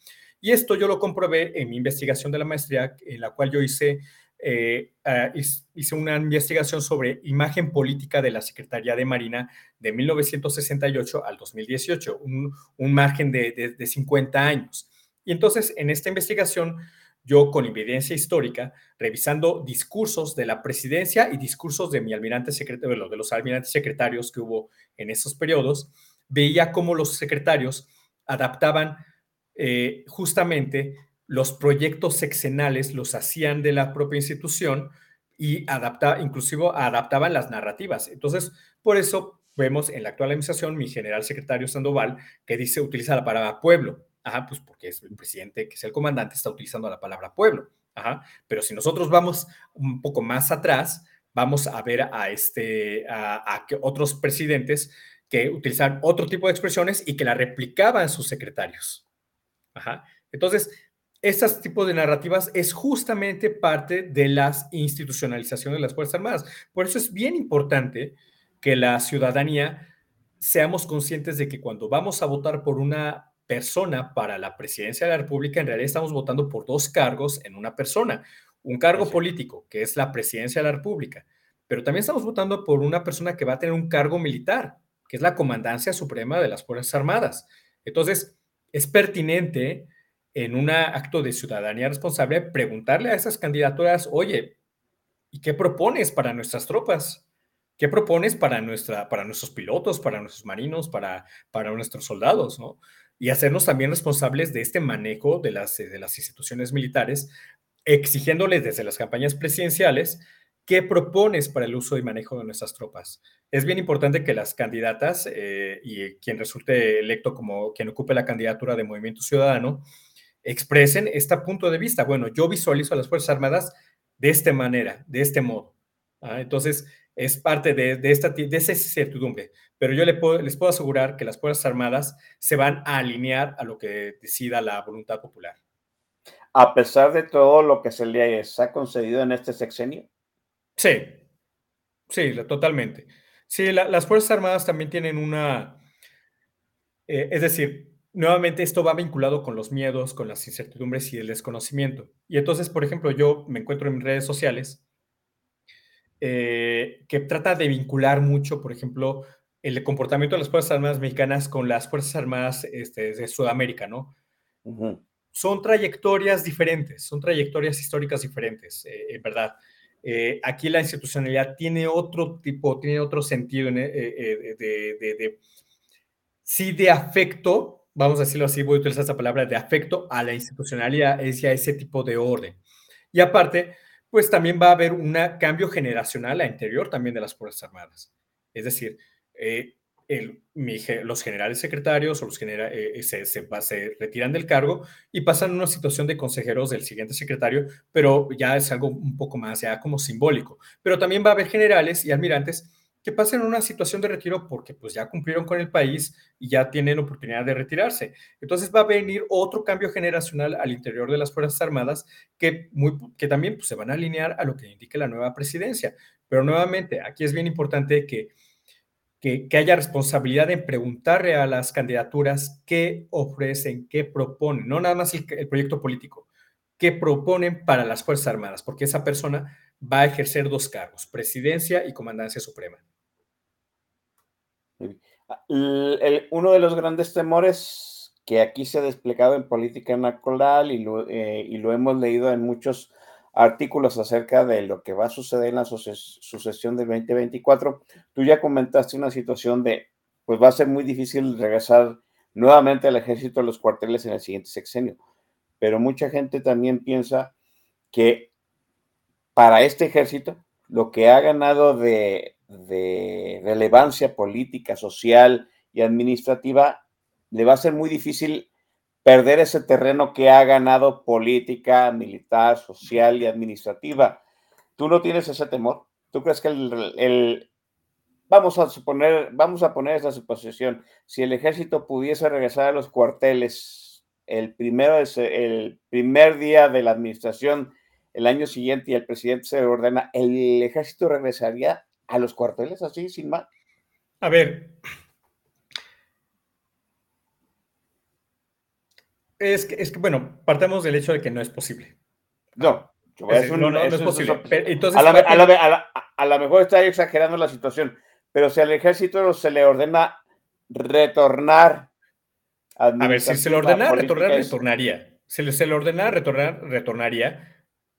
Y esto yo lo comprobé en mi investigación de la maestría, en la cual yo hice, eh, uh, hice una investigación sobre imagen política de la Secretaría de Marina de 1968 al 2018, un, un margen de, de, de 50 años. Y entonces, en esta investigación, yo con evidencia histórica, revisando discursos de la presidencia y discursos de mi almirante secretario, de los almirantes secretarios que hubo en esos periodos, veía cómo los secretarios adaptaban eh, justamente los proyectos sexenales, los hacían de la propia institución y adapta, inclusive adaptaban las narrativas. Entonces, por eso vemos en la actual administración mi general secretario Sandoval que dice, utiliza la palabra pueblo Ajá, pues porque es el presidente, que es el comandante, está utilizando la palabra pueblo. Ajá, pero si nosotros vamos un poco más atrás, vamos a ver a, este, a, otros presidentes que utilizan otro tipo de expresiones y que la replicaban sus secretarios. Ajá. Entonces, estos tipos de narrativas es justamente parte de las institucionalizaciones de las Fuerzas Armadas. Por eso es bien importante que la ciudadanía seamos conscientes de que cuando vamos a votar por una persona para la presidencia de la República, en realidad estamos votando por dos cargos en una persona. Un cargo político, que es la presidencia de la República, pero también estamos votando por una persona que va a tener un cargo militar, que es la comandancia suprema de las Fuerzas Armadas. Entonces, es pertinente en un acto de ciudadanía responsable preguntarle a esas candidaturas, oye, ¿y qué propones para nuestras tropas? ¿Qué propones para, nuestra, para nuestros pilotos, para nuestros marinos, para, para nuestros soldados? ¿no? Y hacernos también responsables de este manejo de las, de las instituciones militares, exigiéndoles desde las campañas presidenciales qué propones para el uso y manejo de nuestras tropas. Es bien importante que las candidatas eh, y quien resulte electo como quien ocupe la candidatura de Movimiento Ciudadano expresen este punto de vista. Bueno, yo visualizo a las Fuerzas Armadas de esta manera, de este modo. ¿ah? Entonces, es parte de, esta, de esa incertidumbre. Pero yo les puedo, les puedo asegurar que las Fuerzas Armadas se van a alinear a lo que decida la voluntad popular. A pesar de todo lo que se les ha concedido en este sexenio. Sí, sí, totalmente. Sí, las Fuerzas Armadas también tienen una, eh, es decir, nuevamente esto va vinculado con los miedos, con las incertidumbres y el desconocimiento. Y entonces, por ejemplo, yo me encuentro en redes sociales eh, que trata de vincular mucho, por ejemplo, el comportamiento de las Fuerzas Armadas mexicanas con las Fuerzas Armadas este, de Sudamérica, ¿no? Son trayectorias diferentes, son trayectorias históricas diferentes, eh, en verdad. Eh, aquí la institucionalidad tiene otro tipo, tiene otro sentido de, de, sí de afecto, vamos a decirlo así, voy a utilizar esta palabra, de afecto a la institucionalidad, es a ese tipo de orden. Y aparte, pues también va a haber un cambio generacional a interior también de las Fuerzas Armadas. Es decir, eh, los generales secretarios o los generales eh, se, se, retiran del cargo y pasan a una situación de consejeros del siguiente secretario, pero ya es algo un poco más, ya como simbólico. Pero también va a haber generales y almirantes que pasen una situación de retiro porque pues ya cumplieron con el país y ya tienen oportunidad de retirarse. Entonces va a venir otro cambio generacional al interior de las Fuerzas Armadas que, muy, que también pues, se van a alinear a lo que indique la nueva presidencia. Pero nuevamente, aquí es bien importante que, que, haya responsabilidad en preguntarle a las candidaturas qué ofrecen, qué proponen, no nada más el proyecto político, qué proponen para las Fuerzas Armadas, porque esa persona va a ejercer dos cargos, presidencia y comandancia suprema. Uno de los grandes temores que aquí se ha desplegado en política nacional y lo, eh, y lo hemos leído en muchos artículos acerca de lo que va a suceder en la sucesión del 2024. Tú ya comentaste una situación de, pues va a ser muy difícil regresar nuevamente al ejército de los cuarteles en el siguiente sexenio, pero mucha gente también piensa que para este ejército lo que ha ganado de de relevancia política, social y administrativa, le va a ser muy difícil perder ese terreno que ha ganado política, militar, social y administrativa. ¿Tú no tienes ese temor? ¿Tú crees que el, vamos a suponer, vamos a poner esa suposición, si el ejército pudiese regresar a los cuarteles el primero el primer día de la administración el año siguiente y el presidente se ordena, ¿el ejército regresaría a los cuarteles así, sin más. A ver. Es que, es que, bueno, partamos del hecho de que no es posible. No, no, es posible. Entonces, a, lo mejor está exagerando la situación, pero si al ejército se le ordena retornar. A ver, si se le ordena retornar, retornaría. Si se le ordena retornar, retornaría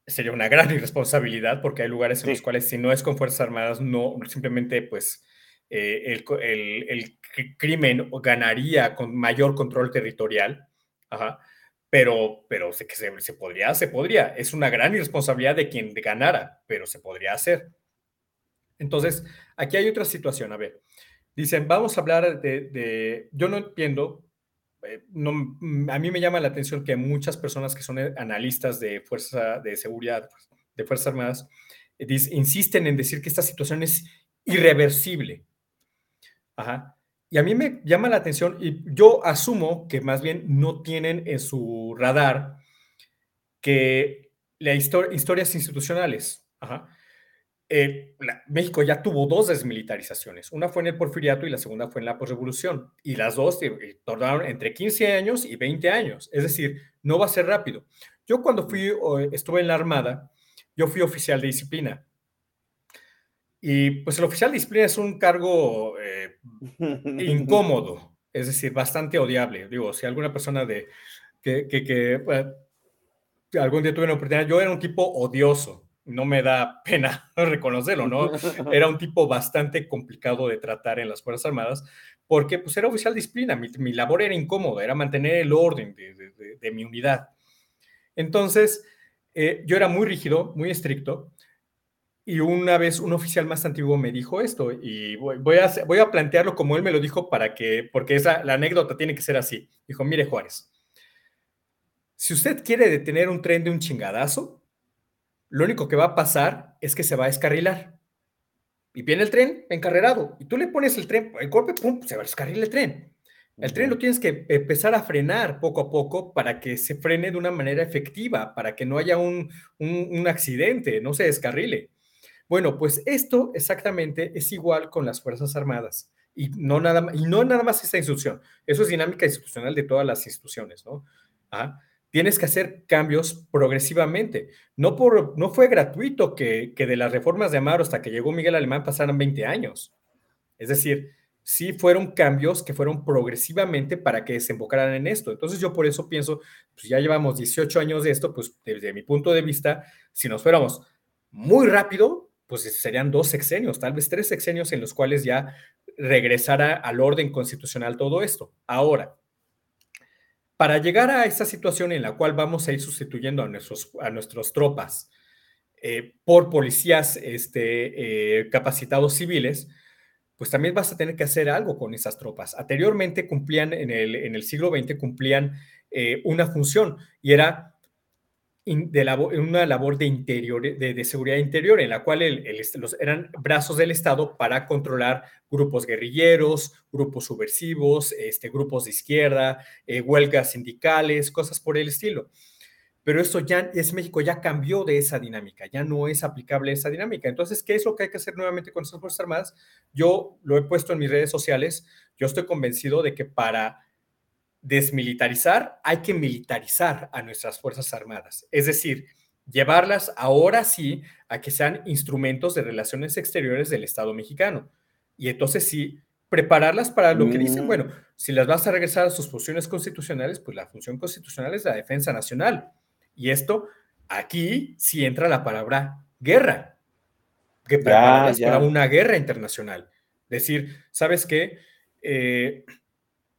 sería una gran irresponsabilidad porque hay lugares en los cuales si no es con Fuerzas Armadas, no simplemente pues eh, el, el, crimen ganaría con mayor control territorial, pero, pero sé que se, se, podría, se podría. Es una gran irresponsabilidad de quien ganara, pero se podría hacer. Entonces, aquí hay otra situación, a ver. Dicen, vamos a hablar de, de yo no entiendo no, mm, a mí me llama la atención que muchas personas que son eh, analistas de fuerza de seguridad, de Fuerzas Armadas, eh, insisten en decir que esta situación es irreversible. Ajá. Y a mí me llama la atención y yo asumo que más bien no tienen en su radar que la historias institucionales. Ajá. Eh, México ya tuvo dos desmilitarizaciones. Una fue en el porfiriato y la segunda fue en la posrevolución. Y las dos tardaron entre 15 años y 20 años. Es decir, no va a ser rápido. Yo cuando fui, estuve en la Armada, yo fui oficial de disciplina. Y pues el oficial de disciplina es un cargo eh, incómodo, es decir, bastante odiable. Digo, si alguna persona de que, que, que algún día tuve una oportunidad, yo era un tipo odioso no me da pena reconocerlo, ¿no? Era un tipo bastante complicado de tratar en las Fuerzas Armadas porque pues era oficial de disciplina, mi, labor era incómoda, era mantener el orden de, mi unidad. Entonces, eh, yo era muy rígido, muy estricto, y una vez un oficial más antiguo me dijo esto, y voy, a, voy a plantearlo como él me lo dijo para que, porque esa, la anécdota tiene que ser así. Dijo, mire Juárez, si usted quiere detener un tren de un chingadazo, lo único que va a pasar es que se va a descarrilar. Y viene el tren encarrerado. Y tú le pones el tren, el golpe, pum, se va a descarrilar el tren. El tren lo tienes que empezar a frenar poco a poco para que se frene de una manera efectiva, para que no haya un, un, accidente, no se descarrile. Bueno, pues esto exactamente es igual con las Fuerzas Armadas. Y no nada, y no nada más esta instrucción. Eso es dinámica institucional de todas las instituciones, ¿no? ¿Ah? Tienes que hacer cambios progresivamente. No, por, no fue gratuito que, de las reformas de Amaro hasta que llegó Miguel Alemán pasaran 20 años. Es decir, sí fueron cambios que fueron progresivamente para que desembocaran en esto. Entonces yo por eso pienso, pues ya llevamos 18 años de esto, pues desde mi punto de vista, si nos fuéramos muy rápido, pues serían dos sexenios, tal vez tres sexenios en los cuales ya regresara al orden constitucional todo esto. Ahora, para llegar a esta situación en la cual vamos a ir sustituyendo a, nuestros, a nuestras tropas eh, por policías este, eh, capacitados civiles, pues también vas a tener que hacer algo con esas tropas. Anteriormente cumplían, en el, en el siglo XX, cumplían eh, una función y era de una labor de, interior, de, seguridad interior, en la cual los, eran brazos del Estado para controlar grupos guerrilleros, grupos subversivos, este, grupos de izquierda, eh, huelgas sindicales, cosas por el estilo. Pero esto ya es México, ya cambió de esa dinámica, ya no es aplicable esa dinámica. Entonces, ¿qué es lo que hay que hacer nuevamente con estas Fuerzas Armadas? Yo lo he puesto en mis redes sociales, yo estoy convencido de que para desmilitarizar, hay que militarizar a nuestras Fuerzas Armadas. Es decir, llevarlas ahora sí a que sean instrumentos de relaciones exteriores del Estado mexicano. Y entonces sí, prepararlas para lo que dicen, mm. bueno, si las vas a regresar a sus funciones constitucionales, pues la función constitucional es la defensa nacional. Y esto, aquí sí entra la palabra guerra, que prepararlas para una guerra internacional. Decir, ¿sabes qué? Eh,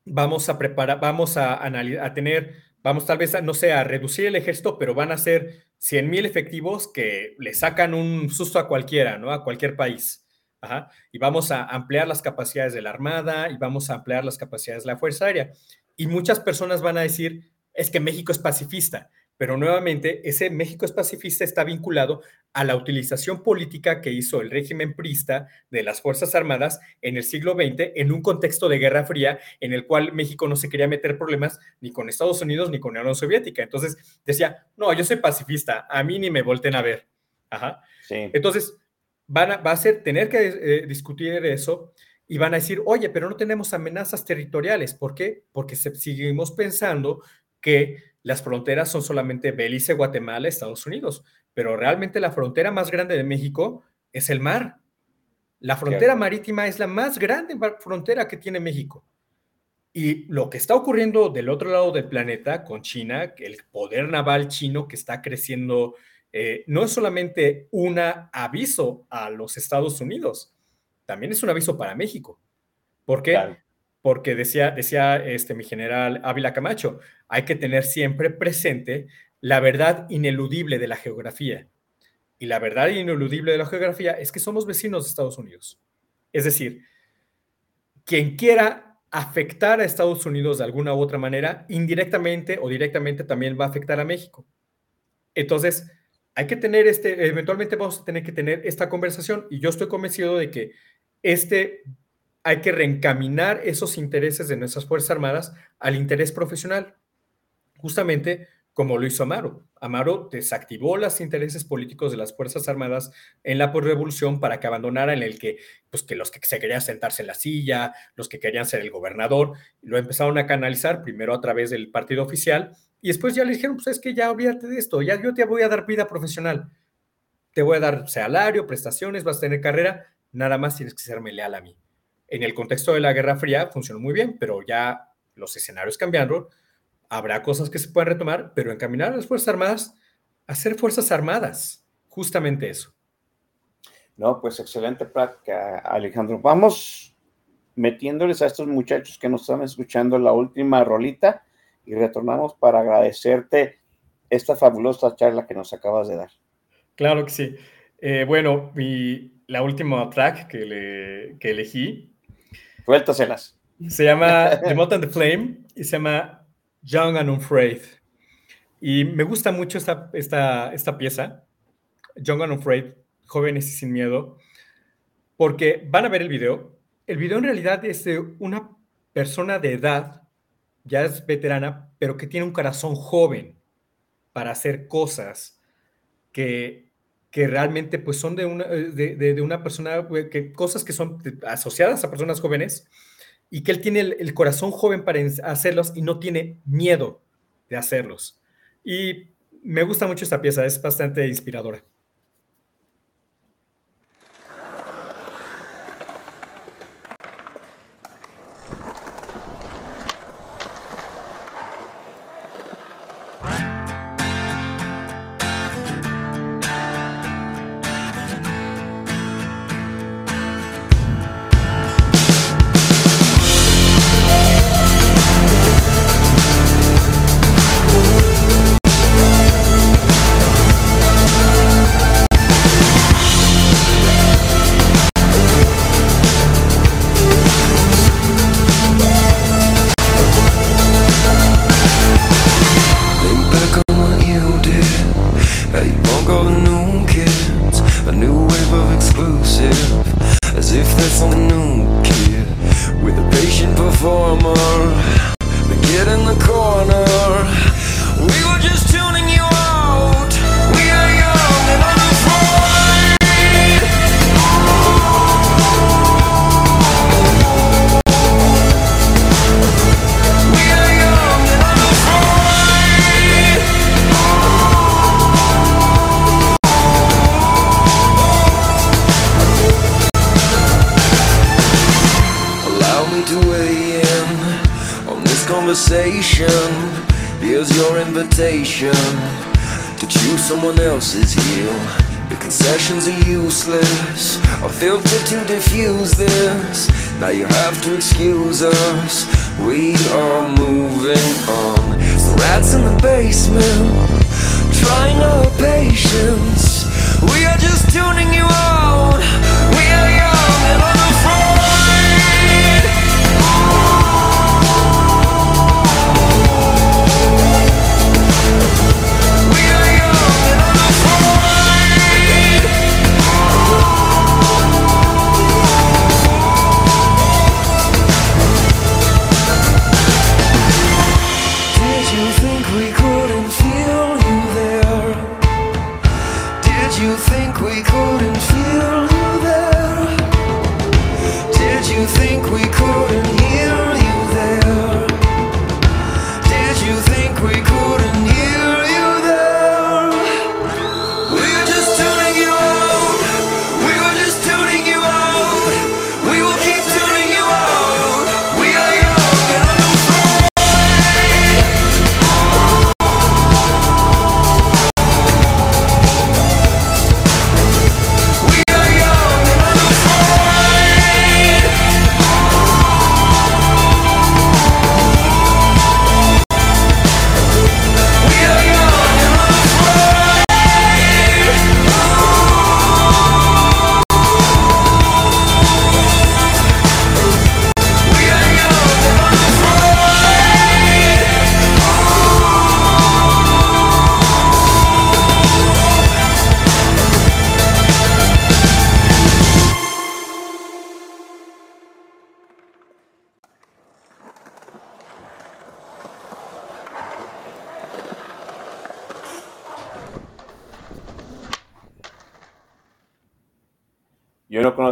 vamos a preparar, vamos a, a tener, vamos tal vez, no sé, a reducir el ejército, pero van a ser 100 mil efectivos que le sacan un susto a cualquiera, ¿no? A cualquier país. Y vamos a ampliar las capacidades de la Armada y vamos a ampliar las capacidades de la Fuerza Aérea. Y muchas personas van a decir, es que México es pacifista. Pero nuevamente, ese México es pacifista está vinculado a la utilización política que hizo el régimen prista de las Fuerzas Armadas en el siglo XX en un contexto de Guerra Fría en el cual México no se quería meter problemas ni con Estados Unidos ni con la Unión Soviética. Entonces decía, no, yo soy pacifista, a mí ni me volten a ver. Ajá. Entonces, van a, va a ser tener que eh, discutir eso y van a decir, oye, pero no tenemos amenazas territoriales. ¿Por qué? Porque seguimos pensando que las fronteras son solamente Belice, Guatemala, Estados Unidos, pero realmente la frontera más grande de México es el mar. La frontera marítima es la más grande frontera que tiene México. Y lo que está ocurriendo del otro lado del planeta con China, el poder naval chino que está creciendo, eh, no es solamente un aviso a los Estados Unidos, también es un aviso para México. ¿Por qué? porque decía, decía este, mi general Ávila Camacho, hay que tener siempre presente la verdad ineludible de la geografía. Y la verdad ineludible de la geografía es que somos vecinos de Estados Unidos. Es decir, quien quiera afectar a Estados Unidos de alguna u otra manera, indirectamente o directamente también va a afectar a México. Entonces, hay que tener este, eventualmente vamos a tener que tener esta conversación y yo estoy convencido de que este, hay que reencaminar esos intereses de nuestras Fuerzas Armadas al interés profesional, justamente como lo hizo Amaro. Amaro desactivó los intereses políticos de las Fuerzas Armadas en la revolución para que abandonaran el que, pues, que los que se querían sentarse en la silla, los que querían ser el gobernador, lo empezaron a canalizar primero a través del partido oficial y después ya le dijeron, pues es que ya olvídate de esto, ya yo te voy a dar vida profesional, te voy a dar salario, prestaciones, vas a tener carrera, nada más tienes que serme leal a mí. En el contexto de la Guerra Fría funcionó muy bien, pero ya los escenarios cambiaron, habrá cosas que se pueden retomar, pero encaminar a las Fuerzas Armadas a ser Fuerzas Armadas, justamente eso. No, pues excelente práctica, Alejandro. Vamos metiéndoles a estos muchachos que nos están escuchando la última rolita y retornamos para agradecerte esta fabulosa charla que nos acabas de dar. Claro que sí. Eh, bueno, mi, la última track que, le, que elegí. Suéltaselas. Se llama The and the Flame y se llama Young and Unafraid. Y me gusta mucho esta, esta, esta pieza, Young and Unafraid, Jóvenes y Sin Miedo, porque van a ver el video. El video en realidad es de una persona de edad, ya es veterana, pero que tiene un corazón joven para hacer cosas que, que realmente pues son de una, de, de, una persona, que, cosas que son asociadas a personas jóvenes y que él tiene el, corazón joven para hacerlos y no tiene miedo de hacerlos. Y me gusta mucho esta pieza, es bastante inspiradora.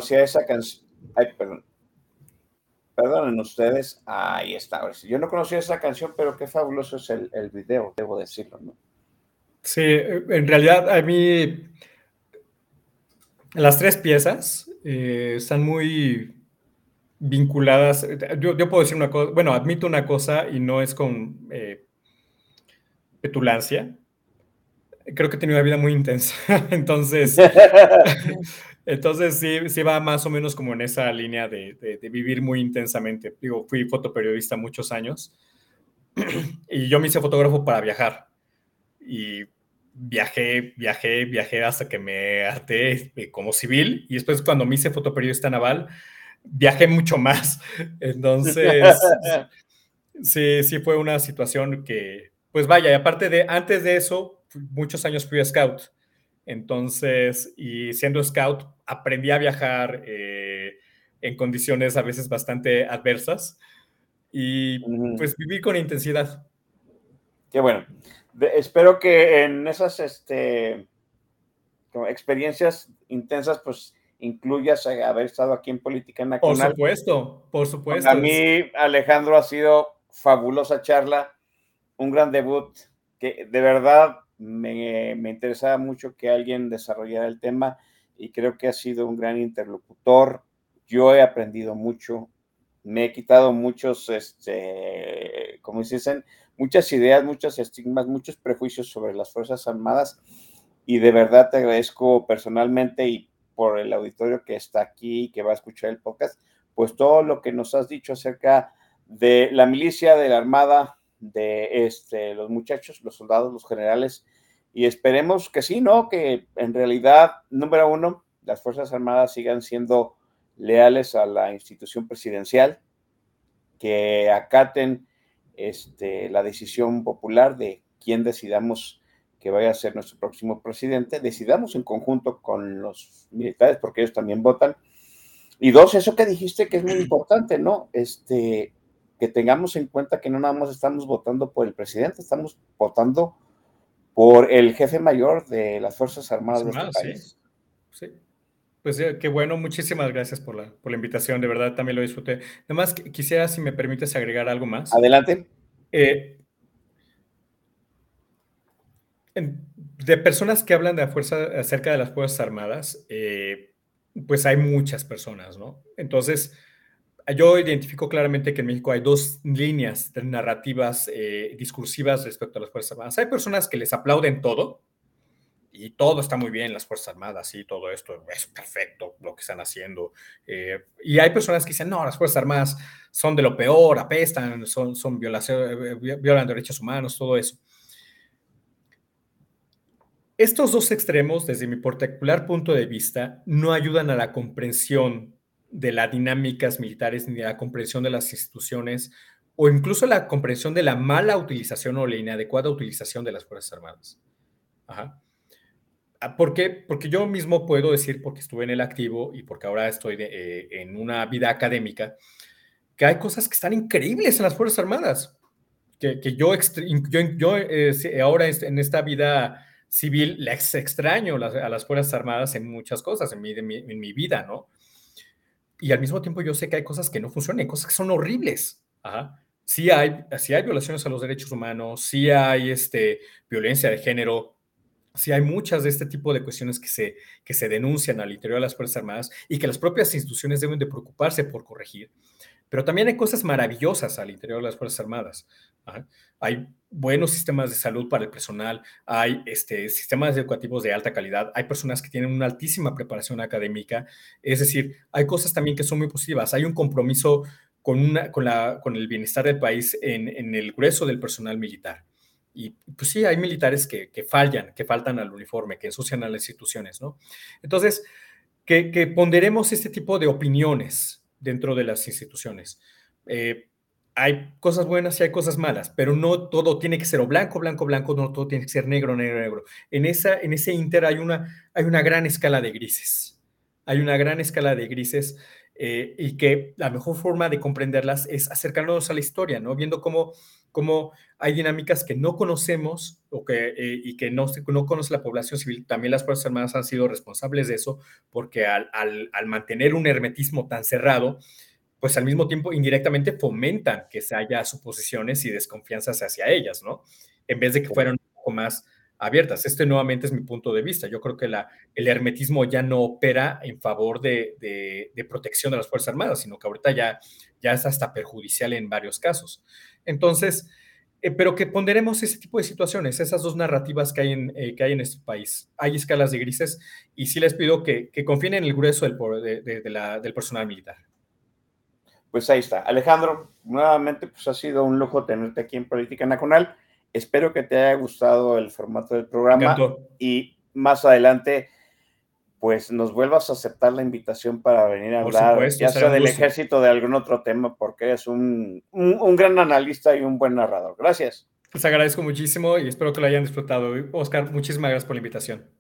Conocía esa canción. Ay, perdón. Perdonen ustedes. Ahí está. Yo no conocía esa canción, pero qué fabuloso es el, el video, debo decirlo, ¿no? Sí, en realidad a mí las tres piezas eh, están muy vinculadas. Yo, puedo decir una cosa, bueno, admito una cosa y no es con eh, petulancia. Creo que he tenido una vida muy intensa, entonces, entonces sí, sí va más o menos como en esa línea de, vivir muy intensamente. Digo, fui fotoperiodista muchos años y yo me hice fotógrafo para viajar y viajé, viajé, viajé hasta que me harté como civil y después cuando me hice fotoperiodista naval, viajé mucho más. Entonces, sí, sí fue una situación que, pues vaya, y aparte de, antes de eso, muchos años fui a scout. Entonces, y siendo scout, aprendí a viajar eh, en condiciones a veces bastante adversas y pues viví con intensidad. Qué bueno espero que en esas este, experiencias intensas, pues incluyas haber estado aquí en Política Nacional. Por supuesto, por supuesto. A mí, Alejandro, ha sido fabulosa charla, un gran debut, que de verdad me, me interesaba mucho que alguien desarrollara el tema y creo que ha sido un gran interlocutor. Yo he aprendido mucho, me he quitado muchos, este, como dicen, muchas ideas, muchos estigmas, muchos prejuicios sobre las Fuerzas Armadas y de verdad te agradezco personalmente y por el auditorio que está aquí y que va a escuchar el podcast, pues todo lo que nos has dicho acerca de la milicia, de la Armada, de este, los muchachos, los soldados, los generales, y esperemos que sí, ¿no? Que en realidad, número uno, las Fuerzas Armadas sigan siendo leales a la institución presidencial, que acaten este, la decisión popular de quién decidamos que vaya a ser nuestro próximo presidente, decidamos en conjunto con los militares, porque ellos también votan. Y dos, eso que dijiste que es muy importante, ¿no? Este, que tengamos en cuenta que no nada más estamos votando por el presidente, estamos votando por el jefe mayor de las Fuerzas Armadas de este país. Sí. Pues eh, qué bueno, muchísimas gracias por la, por la invitación, de verdad también lo disfruté. Además, quisiera, si me permites, agregar algo más. Adelante. Eh, de personas que hablan de fuerza, acerca de las Fuerzas Armadas, eh, pues hay muchas personas, ¿no? Entonces, yo identifico claramente que en México hay dos líneas de narrativas discursivas respecto a las Fuerzas Armadas. Hay personas que les aplauden todo, y todo está muy bien, las Fuerzas Armadas y todo esto es perfecto lo que están haciendo. Eh, y hay personas que dicen, no, las Fuerzas Armadas son de lo peor, apestan, son, son violación, eh, violan derechos humanos, todo eso. Estos dos extremos, desde mi particular punto de vista, no ayudan a la comprensión de las dinámicas militares ni a la comprensión de las instituciones o incluso la comprensión de la mala utilización o la inadecuada utilización de las Fuerzas Armadas. Ajá. Ah. Porque yo mismo puedo decir, porque estuve en el activo y porque ahora estoy eh, en una vida académica, que hay cosas que están increíbles en las Fuerzas Armadas, que, yo, yo, eh, ahora en esta vida civil les extraño a las Fuerzas Armadas en muchas cosas, en mi, en mi, vida, ¿no? Y al mismo tiempo yo sé que hay cosas que no funcionan, cosas que son horribles. Sí hay, sí hay violaciones a los derechos humanos, sí hay este, violencia de género, sí hay muchas de este tipo de cuestiones que se, que se denuncian al interior de las Fuerzas Armadas y que las propias instituciones deben de preocuparse por corregir. Pero también hay cosas maravillosas al interior de las Fuerzas Armadas. Hay buenos sistemas de salud para el personal, hay este, sistemas educativos de alta calidad, hay personas que tienen una altísima preparación académica, es decir, hay cosas también que son muy positivas, hay un compromiso con, el bienestar del país en, en el grueso del personal militar. Y pues sí, hay militares que, fallan, que faltan al uniforme, que ensucian a las instituciones, ¿no? Entonces, que, ponderemos este tipo de opiniones dentro de las instituciones. Eh, hay cosas buenas y hay cosas malas, pero no todo tiene que ser o blanco, blanco, blanco, no todo tiene que ser negro, negro, negro. En, esa, en ese inter hay una, hay una gran escala de grises. Hay una gran escala de grises eh, y que la mejor forma de comprenderlas es acercarnos a la historia, ¿no? Viendo cómo cómo hay dinámicas que no conocemos o que, eh, y que no, no conoce la población civil. También las Fuerzas Armadas han sido responsables de eso, porque al, al, al mantener un hermetismo tan cerrado, pues al mismo tiempo indirectamente fomentan que se haya suposiciones y desconfianzas hacia ellas, ¿no? En vez de que fueran un poco más abiertas. Este nuevamente es mi punto de vista. Yo creo que el hermetismo ya no opera en favor de, protección de las Fuerzas Armadas, sino que ahorita ya, ya es hasta perjudicial en varios casos. Entonces, eh, pero que ponderemos ese tipo de situaciones, esas dos narrativas que hay en, eh, que hay en este país. Hay escalas de grises y sí les pido que, confíen en el grueso del personal militar. Pues ahí está. Alejandro, nuevamente, pues ha sido un lujo tenerte aquí en Política Nacional. Espero que te haya gustado el formato del programa y más adelante, pues nos vuelvas a aceptar la invitación para venir a hablar, supuesto, ya sea del gusto. ejército de algún otro tema, porque eres un, un, un, gran analista y un buen narrador. Gracias. Les agradezco muchísimo y espero que lo hayan disfrutado. Oscar, muchísimas gracias por la invitación.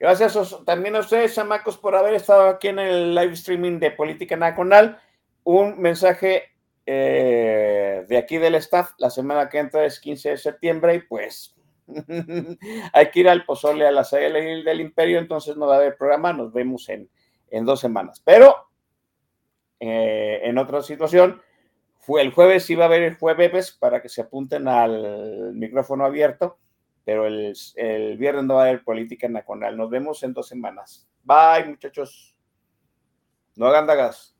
Gracias también a ustedes, chamacos, por haber estado aquí en el live streaming de Política Nacional. Un mensaje eh, de aquí del staff, la semana que entra es 15 de septiembre y pues hay que ir al pozole a la sede del imperio, entonces no va a haber programa, nos vemos en, en dos semanas. Pero eh, en otra situación, fue el jueves, iba a haber el jueves para que se apunten al micrófono abierto, pero el, el viernes no va a haber política nacional. Nos vemos en dos semanas. Bye, muchachos. No hagan dagas.